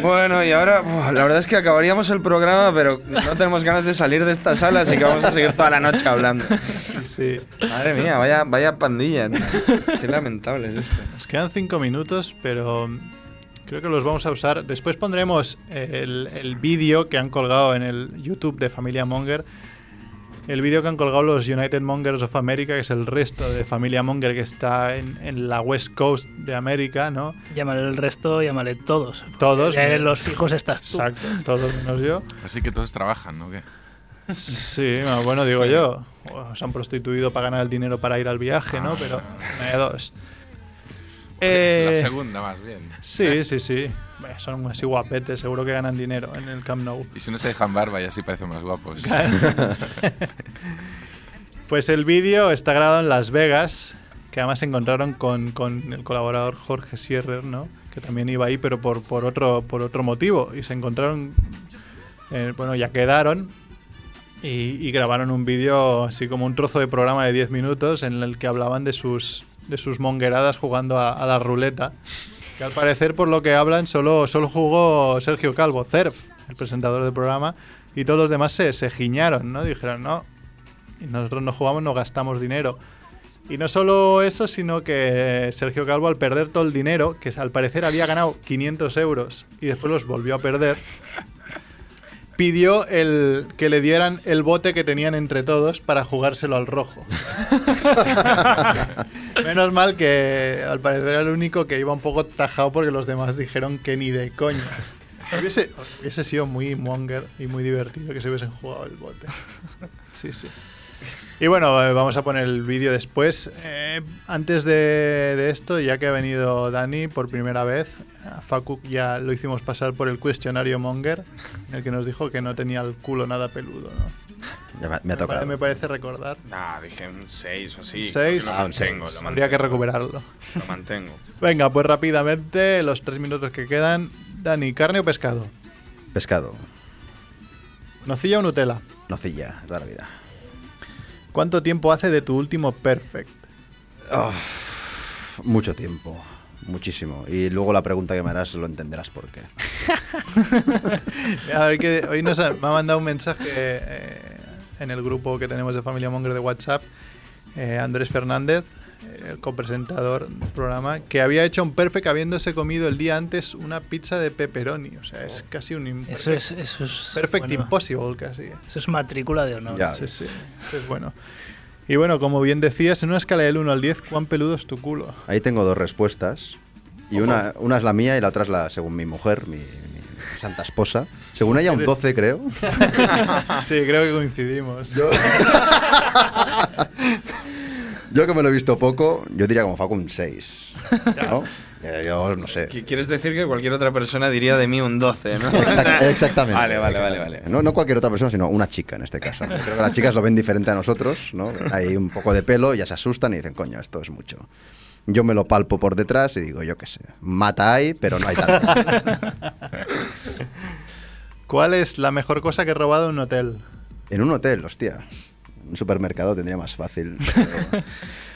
bueno, y ahora, uf, la verdad es que acabaríamos el programa, pero no tenemos ganas de salir de esta sala, así que vamos a seguir toda la noche hablando. sí. Madre mía, vaya, vaya pandilla. Qué lamentable es esto. Nos quedan cinco minutos, pero creo que los vamos a usar. Después pondremos el, el vídeo que han colgado en el YouTube de Familia Monger. El vídeo que han colgado los United Mongers of America, que es el resto de Familia Monger que está en, en la West Coast de América, ¿no? Llámale el resto, llámale todos. Todos. Ya en los fijos estás tú. Exacto, todos menos yo. Así que todos trabajan, ¿no? ¿Qué? Sí, bueno, bueno, digo yo. Se han prostituido para ganar el dinero para ir al viaje, ¿no? Pero una de dos. Eh, La segunda, más bien. Sí, sí, sí. Bueno, Son así guapetes, seguro que ganan dinero en el Camp Nou. Y si no se dejan barba y así parecen más guapos. [LAUGHS] Pues el vídeo está grabado en Las Vegas, que además se encontraron con, con el colaborador Jorge Sierrer, ¿no? Que también iba ahí, pero por, por, otro, por otro motivo. Y se encontraron, eh, bueno, ya quedaron y, y grabaron un vídeo así como un trozo de programa de 10 minutos en el que hablaban de sus, de sus mongueradas jugando a, la ruleta. Que al parecer, por lo que hablan, solo, solo jugó Sergio Calvo, Cerf, el presentador del programa, y todos los demás se, se giñaron, ¿no? Dijeron, no, nosotros no jugamos, no gastamos dinero. Y no solo eso, sino que Sergio Calvo, al perder todo el dinero, que al parecer había ganado 500 euros y después los volvió a perder, pidió el, que le dieran el bote que tenían entre todos para jugárselo al rojo. [LAUGHS] Menos mal que al parecer era el único que iba un poco tajado porque los demás dijeron que ni de coña. Hubiese, hubiese sido muy monger y muy divertido que se hubiesen jugado el bote. Sí, sí. Y bueno, eh, vamos a poner el vídeo después. Eh, antes de, de esto, ya que ha venido Dani por primera vez, a Facu ya lo hicimos pasar por el cuestionario Monger, en el que nos dijo que no tenía el culo nada peludo. ¿no? Ya me, me ha tocado. me parece recordar. Ah, dije un 6 o así. Seis. Lo Ah, mantengo, lo Habría que mantengo, recuperarlo. Lo mantengo. Venga, pues rápidamente, los tres minutos que quedan. Dani, ¿carne o pescado? Pescado. ¿Nocilla o Nutella? Nocilla, toda la vida. ¿Cuánto tiempo hace de tu último perfect? Oh, mucho tiempo. Muchísimo. Y luego la pregunta que me harás lo entenderás por qué. [LAUGHS] A ver, que hoy nos ha, me ha mandado un mensaje eh, en el grupo que tenemos de Familia Monger de WhatsApp, eh, Andrés Fernández, el copresentador del programa, que había hecho un perfect habiéndose comido el día antes una pizza de pepperoni. O sea, es casi un Eso es, eso es perfect bueno, impossible casi. Eso es matrícula de honor. Ya. Sí, sí, eso es bueno. Y bueno, como bien decías, en una escala del 1 al 10, ¿cuán peludo es tu culo? Ahí tengo dos respuestas. Y una, una es la mía y la otra es la según mi mujer, mi, mi- Santa Esposa. Según ella, un 12, creo. [LAUGHS] Sí, creo que coincidimos. Yo... [LAUGHS] yo que me lo he visto poco, yo diría como Facu un 6. [LAUGHS] ¿no? Eh, Yo no sé. ¿Qué ¿Quieres decir que cualquier otra persona diría de mí un 12, no? Exact- [LAUGHS] exactamente. Vale, vale, vale, vale. No, no cualquier otra persona, sino una chica en este caso. ¿no? [LAUGHS] Creo que las chicas lo ven diferente a nosotros, ¿no? Hay un poco de pelo, ya se asustan y dicen, coño, esto es mucho. Yo me lo palpo por detrás y digo, yo qué sé, mata hay, pero no hay tanto. ¿Cuál es la mejor cosa que he robado en un hotel? En un hotel, hostia. Un supermercado tendría más fácil. pero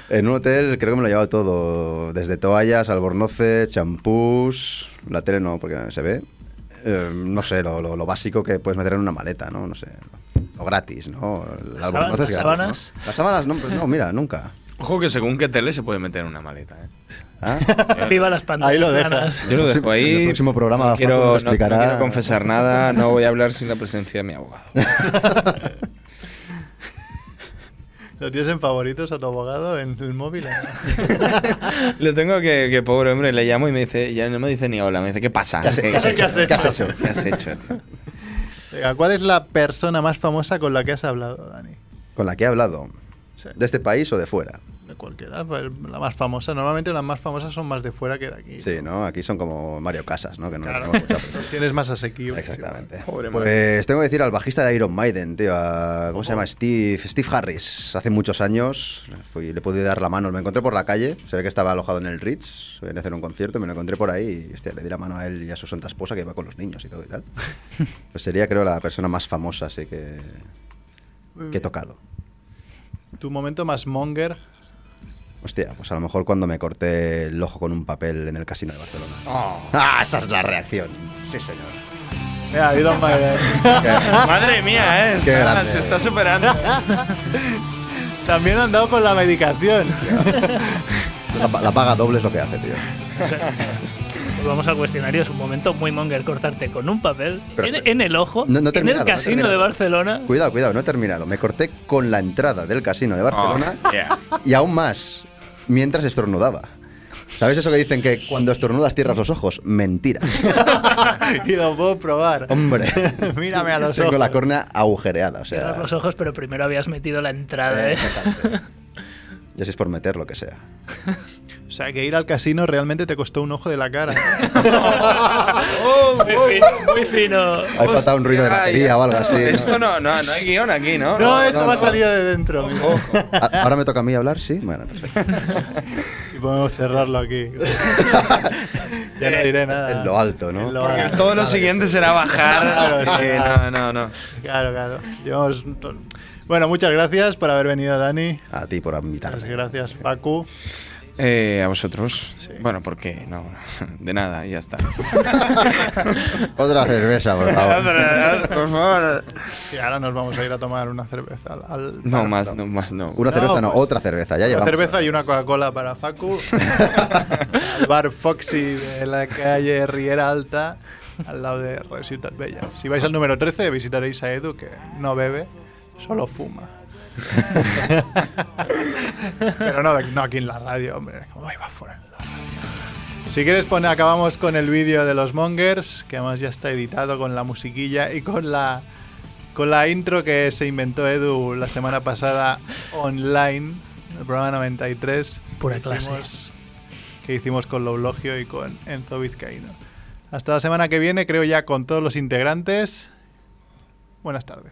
En un hotel creo que me lo he llevado todo. Desde toallas, albornoces, champús. La tele no, porque se ve. Eh, no sé, lo, lo- lo básico que puedes meter en una maleta, ¿no? No sé. Lo gratis, ¿no? ¿Las sábanas- gratis, sábanas? ¿no? Las sábanas, no, pues no, mira, nunca. Ojo que según qué tele se puede meter en una maleta, ¿eh? ¿Ah? [LAUGHS] Viva las pantallas. Ahí lo dejas. Yo lo dejo ahí. en el próximo programa no quiero, no- explicará- no quiero confesar nada, no voy a hablar sin la presencia de mi abogado. [LAUGHS] ¿Lo tienes en favoritos a tu abogado en el móvil? Le [LAUGHS] tengo que, que pobre hombre, le llamo y me dice, ya no me dice ni hola, me dice, ¿qué pasa? ¿Qué has- qué has hecho? ¿Qué has hecho? ¿Qué has hecho? ¿Cuál es la persona más famosa con la que has hablado, Dani? Con la que he hablado. Sí. ¿De este país o de fuera? Cualquiera, pues, la más famosa. Normalmente las más famosas son más de fuera que de aquí. Sí, ¿no? Aquí son como Mario Casas, ¿no? Que no Claro. [LAUGHS] tienes más asequibles. Exactamente. Pobre Pues tengo que decir al bajista de Iron Maiden, tío. a- ¿Cómo se llama? Steve, Steve Harris. Hace muchos años fui, le pude dar la mano. Me encontré por la calle. Se ve que estaba alojado en el Ritz. Venía a hacer un concierto. Me lo encontré por ahí. Y hostia, le di la mano a él y a su santa esposa que iba con los niños y todo y tal. [LAUGHS] Pues sería, creo, la persona más famosa así que, que he tocado. Tu momento más monger. Hostia, pues a lo mejor cuando me corté el ojo con un papel en el casino de Barcelona. ¡Ah, esa es la reacción! Sí, señor. Mira. [LAUGHS] Madre mía, ¿eh? Está- se está superando. [LAUGHS] También han dado con la medicación. [LAUGHS] La, la paga doble es lo que hace, tío. O sea, Volvamos al cuestionario. Es un momento muy monger cortarte con un papel Pero en, el ojo, No- no he en el terminado, no he casino de Barcelona. Cuidado, cuidado, no he terminado. Me corté con la entrada del casino de Barcelona Oh, yeah. y aún más mientras estornudaba. ¿Sabes eso que dicen que cuando estornudas cierras los ojos? Mentira. [LAUGHS] y lo puedo probar. Hombre. [LAUGHS] Mírame a los Tengo ojos. la córnea agujereada, o Cierras sea. los ojos, pero primero habías metido la entrada. Eh, ¿eh? Ya si es por meter lo que sea. [LAUGHS] O sea, que ir al casino realmente te costó un ojo de la cara. [LAUGHS] muy fino. Muy fino. Hay faltado un ruido de batería o algo así. ¿no? Esto no, no, no hay guion aquí, ¿no? No, esto no, me ha salido de dentro. A- Ahora me toca a mí hablar, sí. Bueno, perfecto. [LAUGHS] Y podemos cerrarlo aquí. ya no diré nada. En lo alto, ¿no? Lo alto. todo lo siguiente será bajar. Claro, eh, sí. no, no, no. Claro, claro. Llevamos- Bueno, muchas gracias por haber venido, Dani. A ti por Muchas invitarme. gracias, Pacu. Eh, a vosotros. Sí. Bueno, porque no, [LAUGHS] de nada, ya está. [LAUGHS] Otra cerveza, por favor. Por favor. Y ahora nos vamos a ir a tomar una cerveza al, al No más, no más, no. Una No, cerveza, no, pues, otra cerveza. Ya Una llevamos. cerveza y una Coca-Cola para Facu. [LAUGHS] al bar Foxy de la calle Riera Alta, al lado de Ciutat Bella. Si vais al número 13, visitaréis a Edu, que no bebe, solo fuma. [LAUGHS] Pero no, no aquí en la radio, hombre. Ahí va fuera en la radio. Si quieres poner, acabamos con el vídeo de los Mongers, que además ya está editado con la musiquilla y con la con la intro que se inventó Edu la semana pasada online, el programa 93. Pura que clase. hicimos- que hicimos con Loulogio y con Enzo Vizcaíno. Hasta la semana que viene, creo ya con todos los integrantes. Buenas tardes.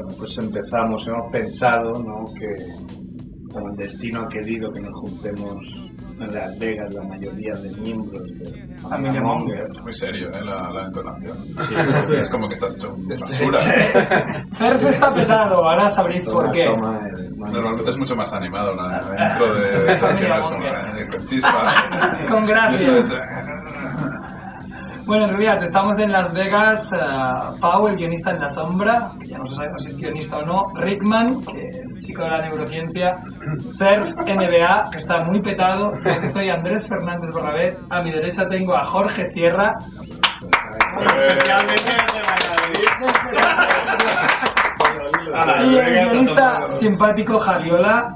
bueno, pues empezamos. Hemos pensado ¿no? que como el destino ha querido que nos juntemos en Las Vegas la mayoría de miembros de Familia Monger. Muy serio, ¿eh? La, la entonación. [LAUGHS] es como que estás hecho basura. Cerf [LAUGHS] está petado, ahora sabréis por qué. El. Normalmente es mucho más animado la dentro de [LAUGHS] canciones como, eh, con chispa. Con gracia. Bueno, en realidad estamos en Las Vegas. eh, Pau, el guionista en la sombra, ya no sabemos si es guionista o no. Rickman, el chico de la neurociencia. Cerf NBA, que está muy petado. Soy Andrés Fernández Borrabés. A mi derecha tengo a Jorge Sierra. Y el guionista simpático Javiola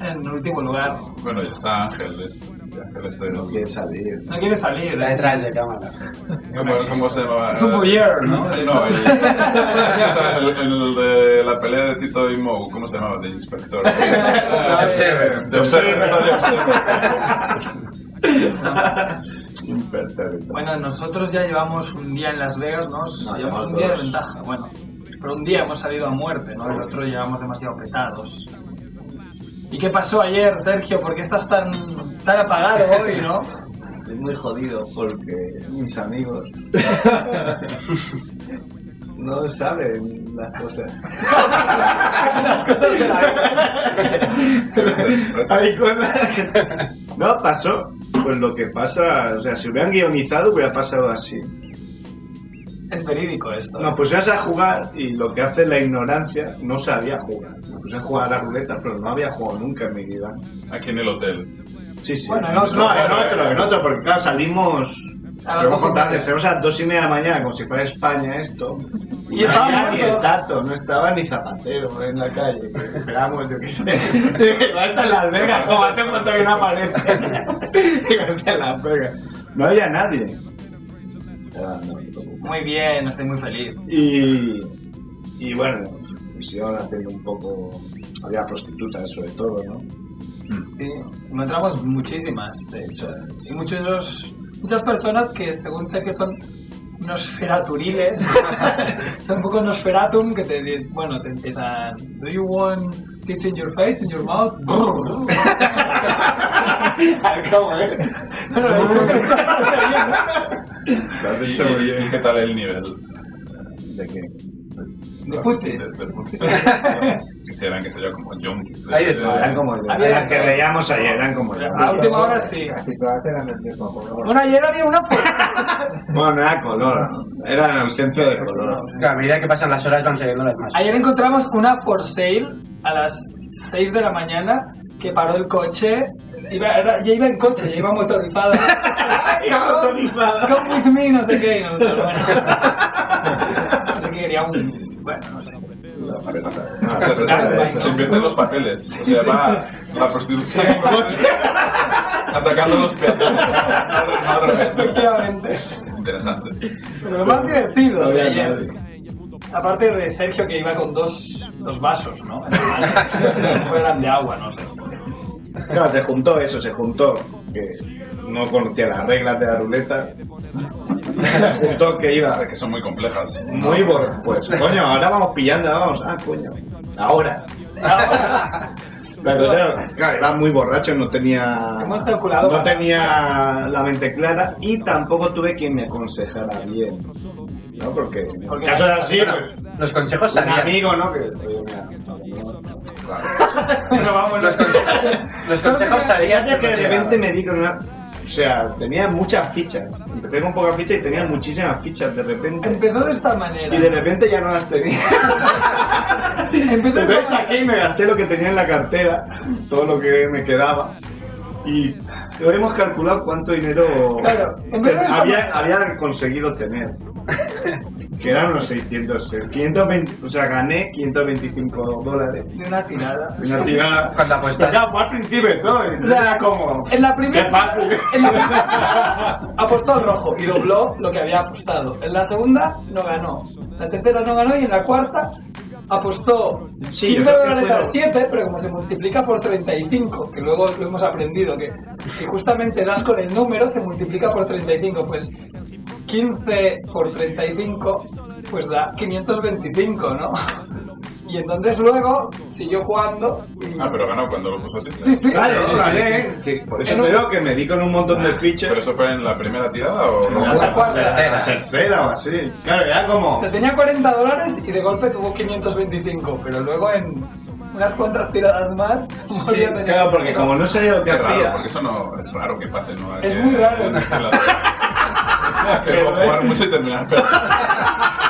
en último lugar. Bueno, ya está Ángeles. Eh, No quiere salir. No quiere salir. Está detrás de cámara. [LAUGHS] ¿Cómo, cómo se llamaba? Es un voyeur, ¿no? No, [LAUGHS] el, de la pelea de Tito y Moe, ¿cómo se llamaba? De inspector. [LAUGHS] De Observer. de Observer. Impertérrito. Bueno, nosotros ya llevamos un día en Las Vegas, ¿no? No, llevamos un día de ventaja, bueno. Pero un día hemos salido a muerte, ¿no? El otro llevamos demasiado petados. ¿Y qué pasó ayer, Sergio? ¿Por qué estás tan, tan apagado [LAUGHS] hoy, no? Estoy muy jodido porque mis amigos [LAUGHS] no saben las cosas. [LAUGHS] Las cosas de la No, pasó. Pues lo que pasa, o sea, si hubieran guionizado hubiera pasado así. Es verídico esto. Nos pusieras a jugar y lo que hace la ignorancia, no sabía jugar. Me puse a jugar a la ruleta, pero no había jugado nunca en mi vida. Aquí en el hotel. Sí, sí. Bueno, en otro. No, en otro, en otro, porque claro, salimos. A las salimos a las dos y media de la mañana, como si fuera España esto. Y no estaba ni el tato, no estaba ni Zapatero en la calle. Esperamos, yo qué sé. [LAUGHS] Digo, está en Las Vegas, como hace un montón que no aparece. [LAUGHS] Digo, está en Las Vegas. No había nadie. Muy bien, estoy muy feliz. Y, y bueno, pusieron haciendo un poco. Había prostitutas sobre todo, ¿no? Sí, encontramos muchísimas, de hecho. Y muchos, muchas personas que, según sé que son nosferaturiles, [LAUGHS] son un poco nosferatum, que te bueno, te empiezan, ¿Do you want tits in your face, in your mouth? [LAUGHS] Creo que está Lo has dicho muy bien. ¿Qué tal el nivel? ¿De qué? De putis. De- putis. [LAUGHS] Quisieran que se yo como junkies. todo, Eran como yo. Las que veíamos ayer eran como yo. A última hora sí. Casi todas eran del mismo color. Bueno, ayer había una... [LAUGHS] Bueno, no era color, era en ausencia de color. A medida que pasan las horas van saliendo las más. Ayer encontramos una for sale a las 6 de la mañana que paró el coche. Iba, era- ya iba en coche, ya iba motorizada. [LAUGHS] Iba motorizada. Come with me, no sé qué. y nosotros, bueno. No sé qué quería un. Bueno, no sé. O sea, se, se invierten los papeles. O sea, va la prostitución en coche atacando a los peatones. No al revés. Efectivamente. Interesante. Pero lo más divertido de ayer. Aparte de Sergio que iba con dos, dos vasos, ¿no? [LAUGHS] Fueran de agua, no sé. Claro, se juntó eso, se juntó que no conocía las reglas de la ruleta. Se juntó que iba Que son muy complejas. muy borracho. Pues, coño, ahora vamos pillando, ahora vamos. Ah, coño. Ahora. Claro, claro, claro, iba muy borracho, no tenía. Hemos calculado No tenía la mente clara y tampoco tuve quien me aconsejara bien. ¿No? Porque. Porque- caso era así, pues, los consejos un salían. amigo, ¿no? Que, oye, mira, no, Bueno, vamos, Los consejos, los consejos salían. Que de repente me di con una. O sea, tenía muchas fichas. Empecé con pocas fichas y tenía muchísimas fichas de repente. Empezó de esta manera. Y de repente ya no las tenía. Empezó Entonces saqué y me gasté lo que tenía en la cartera, todo lo que me quedaba. Y lo hemos calculado cuánto dinero Claro, en de había, había conseguido tener. Que eran unos 600, eh, 520, o sea, gané 525 dólares. de una tirada. Una tirada. Cuando apuestas. Ya fue al principio todo. O sea, era como. En la primera. En la- [LAUGHS] apostó al rojo y dobló lo que había apostado. En la segunda no ganó. La tercera no ganó y en la cuarta apostó Sí, 15 yo creo que dólares al 7, pero como se multiplica por 35, que luego lo hemos aprendido, que si justamente das con el número se multiplica por 35, pues 15 por 35 pues da 525, ¿no? Y entonces luego siguió jugando. y- Ah, pero ganó cuando lo puso así. Sí, sí. Claro, Sí, gané, sí. sí, Por eso En te un- digo que me di con un montón de fichas. ¿Pero eso fue en la primera tirada o no? La cuarta. tercera, tercera o así. Claro, era como. Te tenía 40 dólares y de golpe tuvo 525, pero luego en unas cuantas tiradas más [LAUGHS] Sí, claro, porque como no sabía lo que Qué raro, hacía. porque eso no es raro que pase, ¿no? Es Que- muy raro. Que Pero jugar mucho y terminar.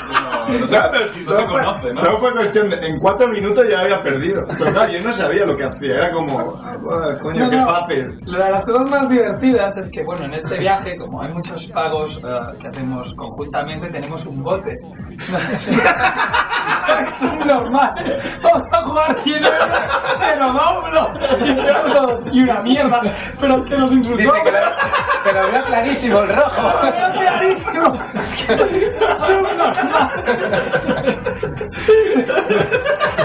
No, no se, pero si no se conoce, ¿no? todo fue cuestión de. En cuatro minutos ya había perdido. Pero claro, yo no sabía lo que hacía. Era como. "Ah, Coño, No, qué no. fácil. La- Las cosas más divertidas es que, bueno, en este viaje, como hay muchos pagos eh, que hacemos conjuntamente, tenemos un bote. [LAUGHS] normal. Vamos a jugar 100 euros, pero vámonos. 100 euros y una mierda. Pero que nos insultó. Dice que lo- que lo veo clarísimo, el rojo. [LAUGHS] Veo clarísimo. Subnormal.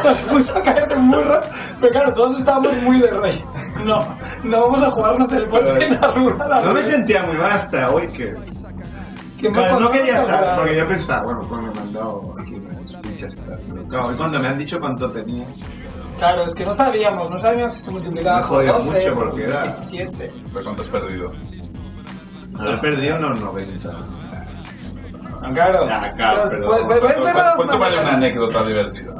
Nos puso a caer de un burro, pero claro, todos estábamos muy de rey. No, no vamos a jugarnos el bote en la rural. No me sentía muy mal hasta hoy que. Claro, no quería saber, porque yo pensaba, bueno, pues me he mandado aquí tal. Pero claro, cuando me han dicho cuánto tenía. Claro, es que no sabíamos, no sabíamos si se multiplicaba Me por jodió 12, mucho porque era- 17. ¿Pero cuánto has perdido? He perdido unos 90. Claro. Ya, claro, pues, pues, pues, ¿Cuánto, pues, cuánto vale una anécdota divertida?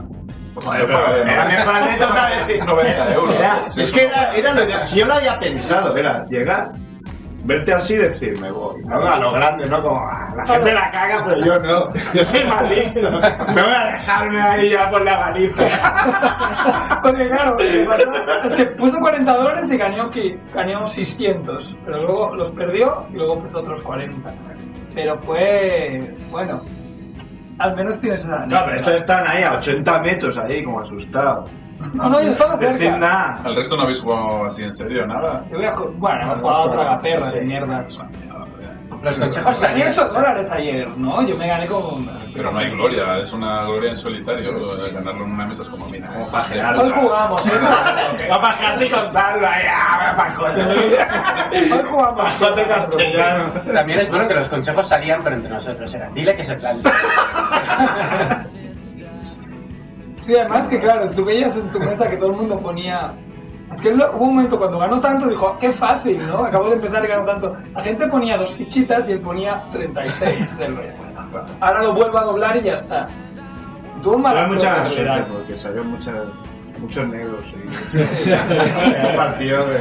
Joder, pero era mi anécdota de decir 90 euros. Era- Sí, es que no. era, era lo que- si yo lo había pensado, era llegar, verte así y decir, me voy. No a lo grande, no como, "Ah, la gente la caga, pero yo no. Yo soy más listo. No voy a dejarme ahí ya por la baliza. [LAUGHS] Porque claro, es que puso 40 dólares y ganó, que, ganó 600, pero luego los perdió y luego puso otros 40. Pero fue, bueno, al menos tienes esa... No, pero estos están ahí a 80 metros, ahí como asustados. No, no, yo estaba cerca. nada. ¿Al resto no habéis jugado así en serio? ¿Nada? Yo voy a ju- bueno, hemos jugado a tragaperras y mierdas. Los consejos Salí salían. 8 dólares ayer, ¿no? Yo me gané como... Pero no hay gloria, es una gloria en solitario. Ganarlo en una mesa es como mira. Como Hoy jugamos, ¿eh? Va a bajar ni contarlo ahí, ah, pajote. Hoy jugamos. Pajote castellano. También es bueno que los consejos salían, pero entre nosotros eran. Dile que se plante. [LAUGHS] Sí, además que claro, tú veías en su mesa que todo el mundo ponía... Es que hubo un momento cuando ganó tanto, dijo, qué fácil, ¿no? Acabo de empezar y ganó tanto. La gente ponía dos fichitas y él ponía 36 del rey. Ahora lo vuelvo a doblar y ya está. Tuvo mala Tuve mucha ¿verdad? porque salió mucha, muchos negros. Y... Un partido de...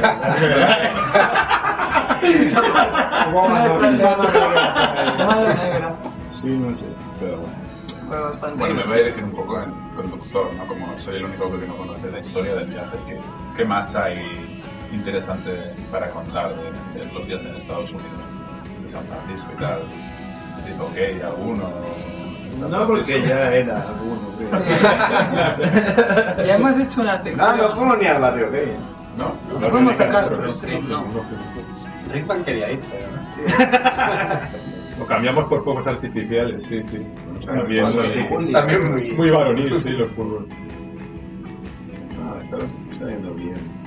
Madre negra. Sí, no sé. Pero bueno. Fue bastante... Bueno, me voy a decir un poco en conductor, ¿no? Como soy el único que no conoce la historia del viaje, ¿qué, qué más hay interesante para contar de, de los días en Estados Unidos? De San Francisco y tal. ¿Te hizo ok alguno? No, porque ya era alguno. [LAUGHS] [LAUGHS] Ya hemos hecho una Ah, sección. no fuimos ni al barrio gay. ¿No? No fuimos a Castro Street, ¿no? Rickman quería ir, pero. Lo cambiamos por fuegos artificiales, sí, sí. También Fuegos muy, artificiales. También muy. muy varonil, sí, los fuegos. Ah, está saliendo bien.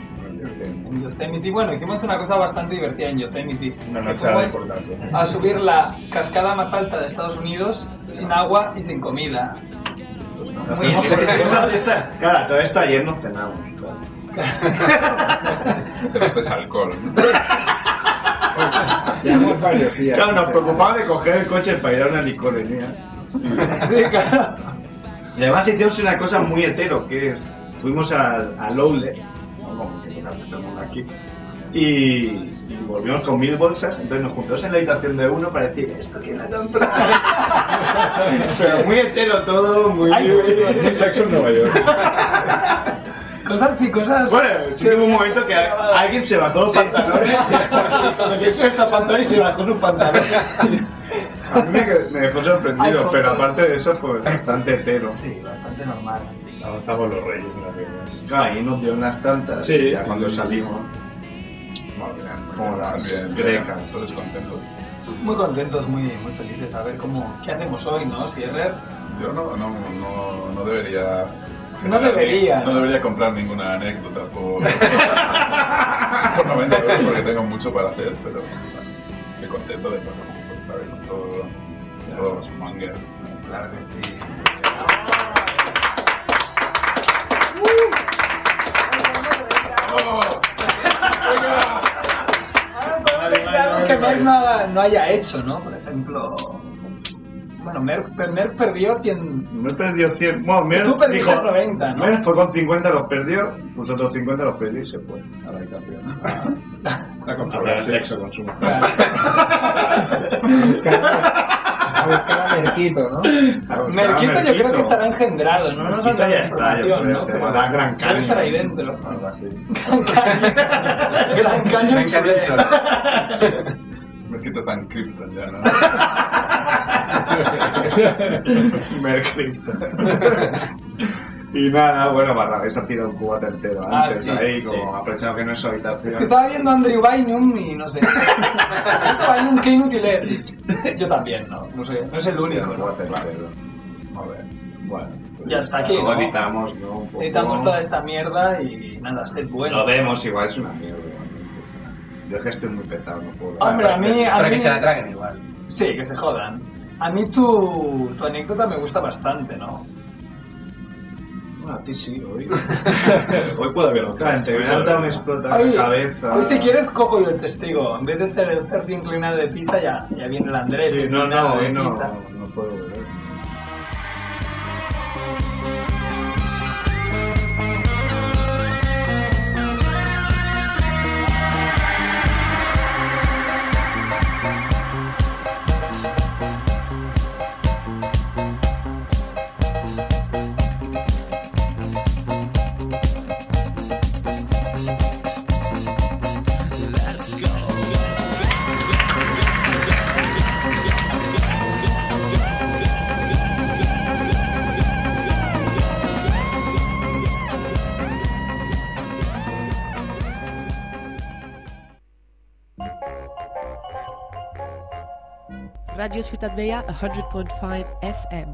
En Yosemite, bueno, hicimos una cosa bastante divertida en Yosemite. Una noche importante. a subir la cascada más alta de Estados Unidos sin agua y sin comida. Muy esta- Claro, todo esto ayer no cenamos. [LAUGHS] Pero este es alcohol. ¿no? [LAUGHS] Claro, nos preocupaba de coger el coche para ir a una licorería. Sí, claro. Y además hicimos una cosa muy hetero, que es, fuimos al, al Lowle, ¿no? como que toca todo el mundo aquí, y, y volvimos con mil bolsas, entonces nos juntamos en la habitación de uno para decir, ¿esto quién ha comprado? [LAUGHS] Pero muy hetero todo, muy... Ay, Muy sexo en Nueva York. [LAUGHS] Cosas y cosas. Bueno, sí hubo un momento que a- alguien se bajó los pantalones, [LAUGHS] cuando que se está pantalones se bajó los pantalones. [LAUGHS] A mí me, dejó sorprendido, pero aparte de eso, pues bastante hetero. Sí, bastante normal. Avanzamos los reyes. la verdad. Claro, ahí nos dio unas tantas, Sí, ya cuando sí. salimos. Como las grecas. Todos contentos. Muy contentos, muy, muy felices a ver cómo, qué hacemos hoy, ¿no? Cierrer. Yo no, no, no, no debería. No debería. No debería comprar ninguna anécdota por, [LAUGHS] por 90 euros porque tengo mucho para hacer, pero estoy contento de pasar por con todo, todos los mangas. Claro que sí. Que más no haya hecho, ¿no? Por ejemplo... Bueno, Merck, Merck perdió 100. Me perdió 100. Bueno, Mer Tú perdiste dijo, 90, ¿no? Mer fue con 50, los perdió. Pues otros 50 los perdió y se fue a la habitación. A controlar el sexo con su mujer. A buscar a Merquito, ¿no? Merquito yo creo que estará engendrado, ¿no? No nos han dado Merquito ya está, yo información, creo, ¿no? Pero llama Gran debe estar ahí dentro. Algo así. Gran Caño. Gran Caño Está en Krypton ya, ¿no? [LAUGHS] Y nada, bueno, Barrabés ha tirado un cubata entero Ah, antes sí, ahí, como sí. aprovechando que no es su habitación. Es que estaba viendo a Andrew Bynum y no sé. Bynum, qué inútil es. Yo también, ¿no? No sé, no es el único. Un ¿no? entero. A ver, bueno. pues Ya está aquí, editamos, ¿no? Un poco. Editamos toda esta mierda y nada, sed bueno. Lo vemos, igual es una mierda. Yo es que estoy muy pesado, no puedo. Hombre, a mí. A Para mí que se la traguen igual. Sí, que se jodan. A mí tu, tu anécdota me gusta bastante, ¿no? Bueno, a ti sí, hoy. [LAUGHS] hoy puedo ver otra. Entre me explota Hoy, la cabeza. hoy si quieres cojo yo el testigo. En vez de ser el cerdo inclinado de pista, ya, ya viene el Andrés. Sí, no, no, hoy no, puedo beber. Radio Ciutat Bella 100.5 FM.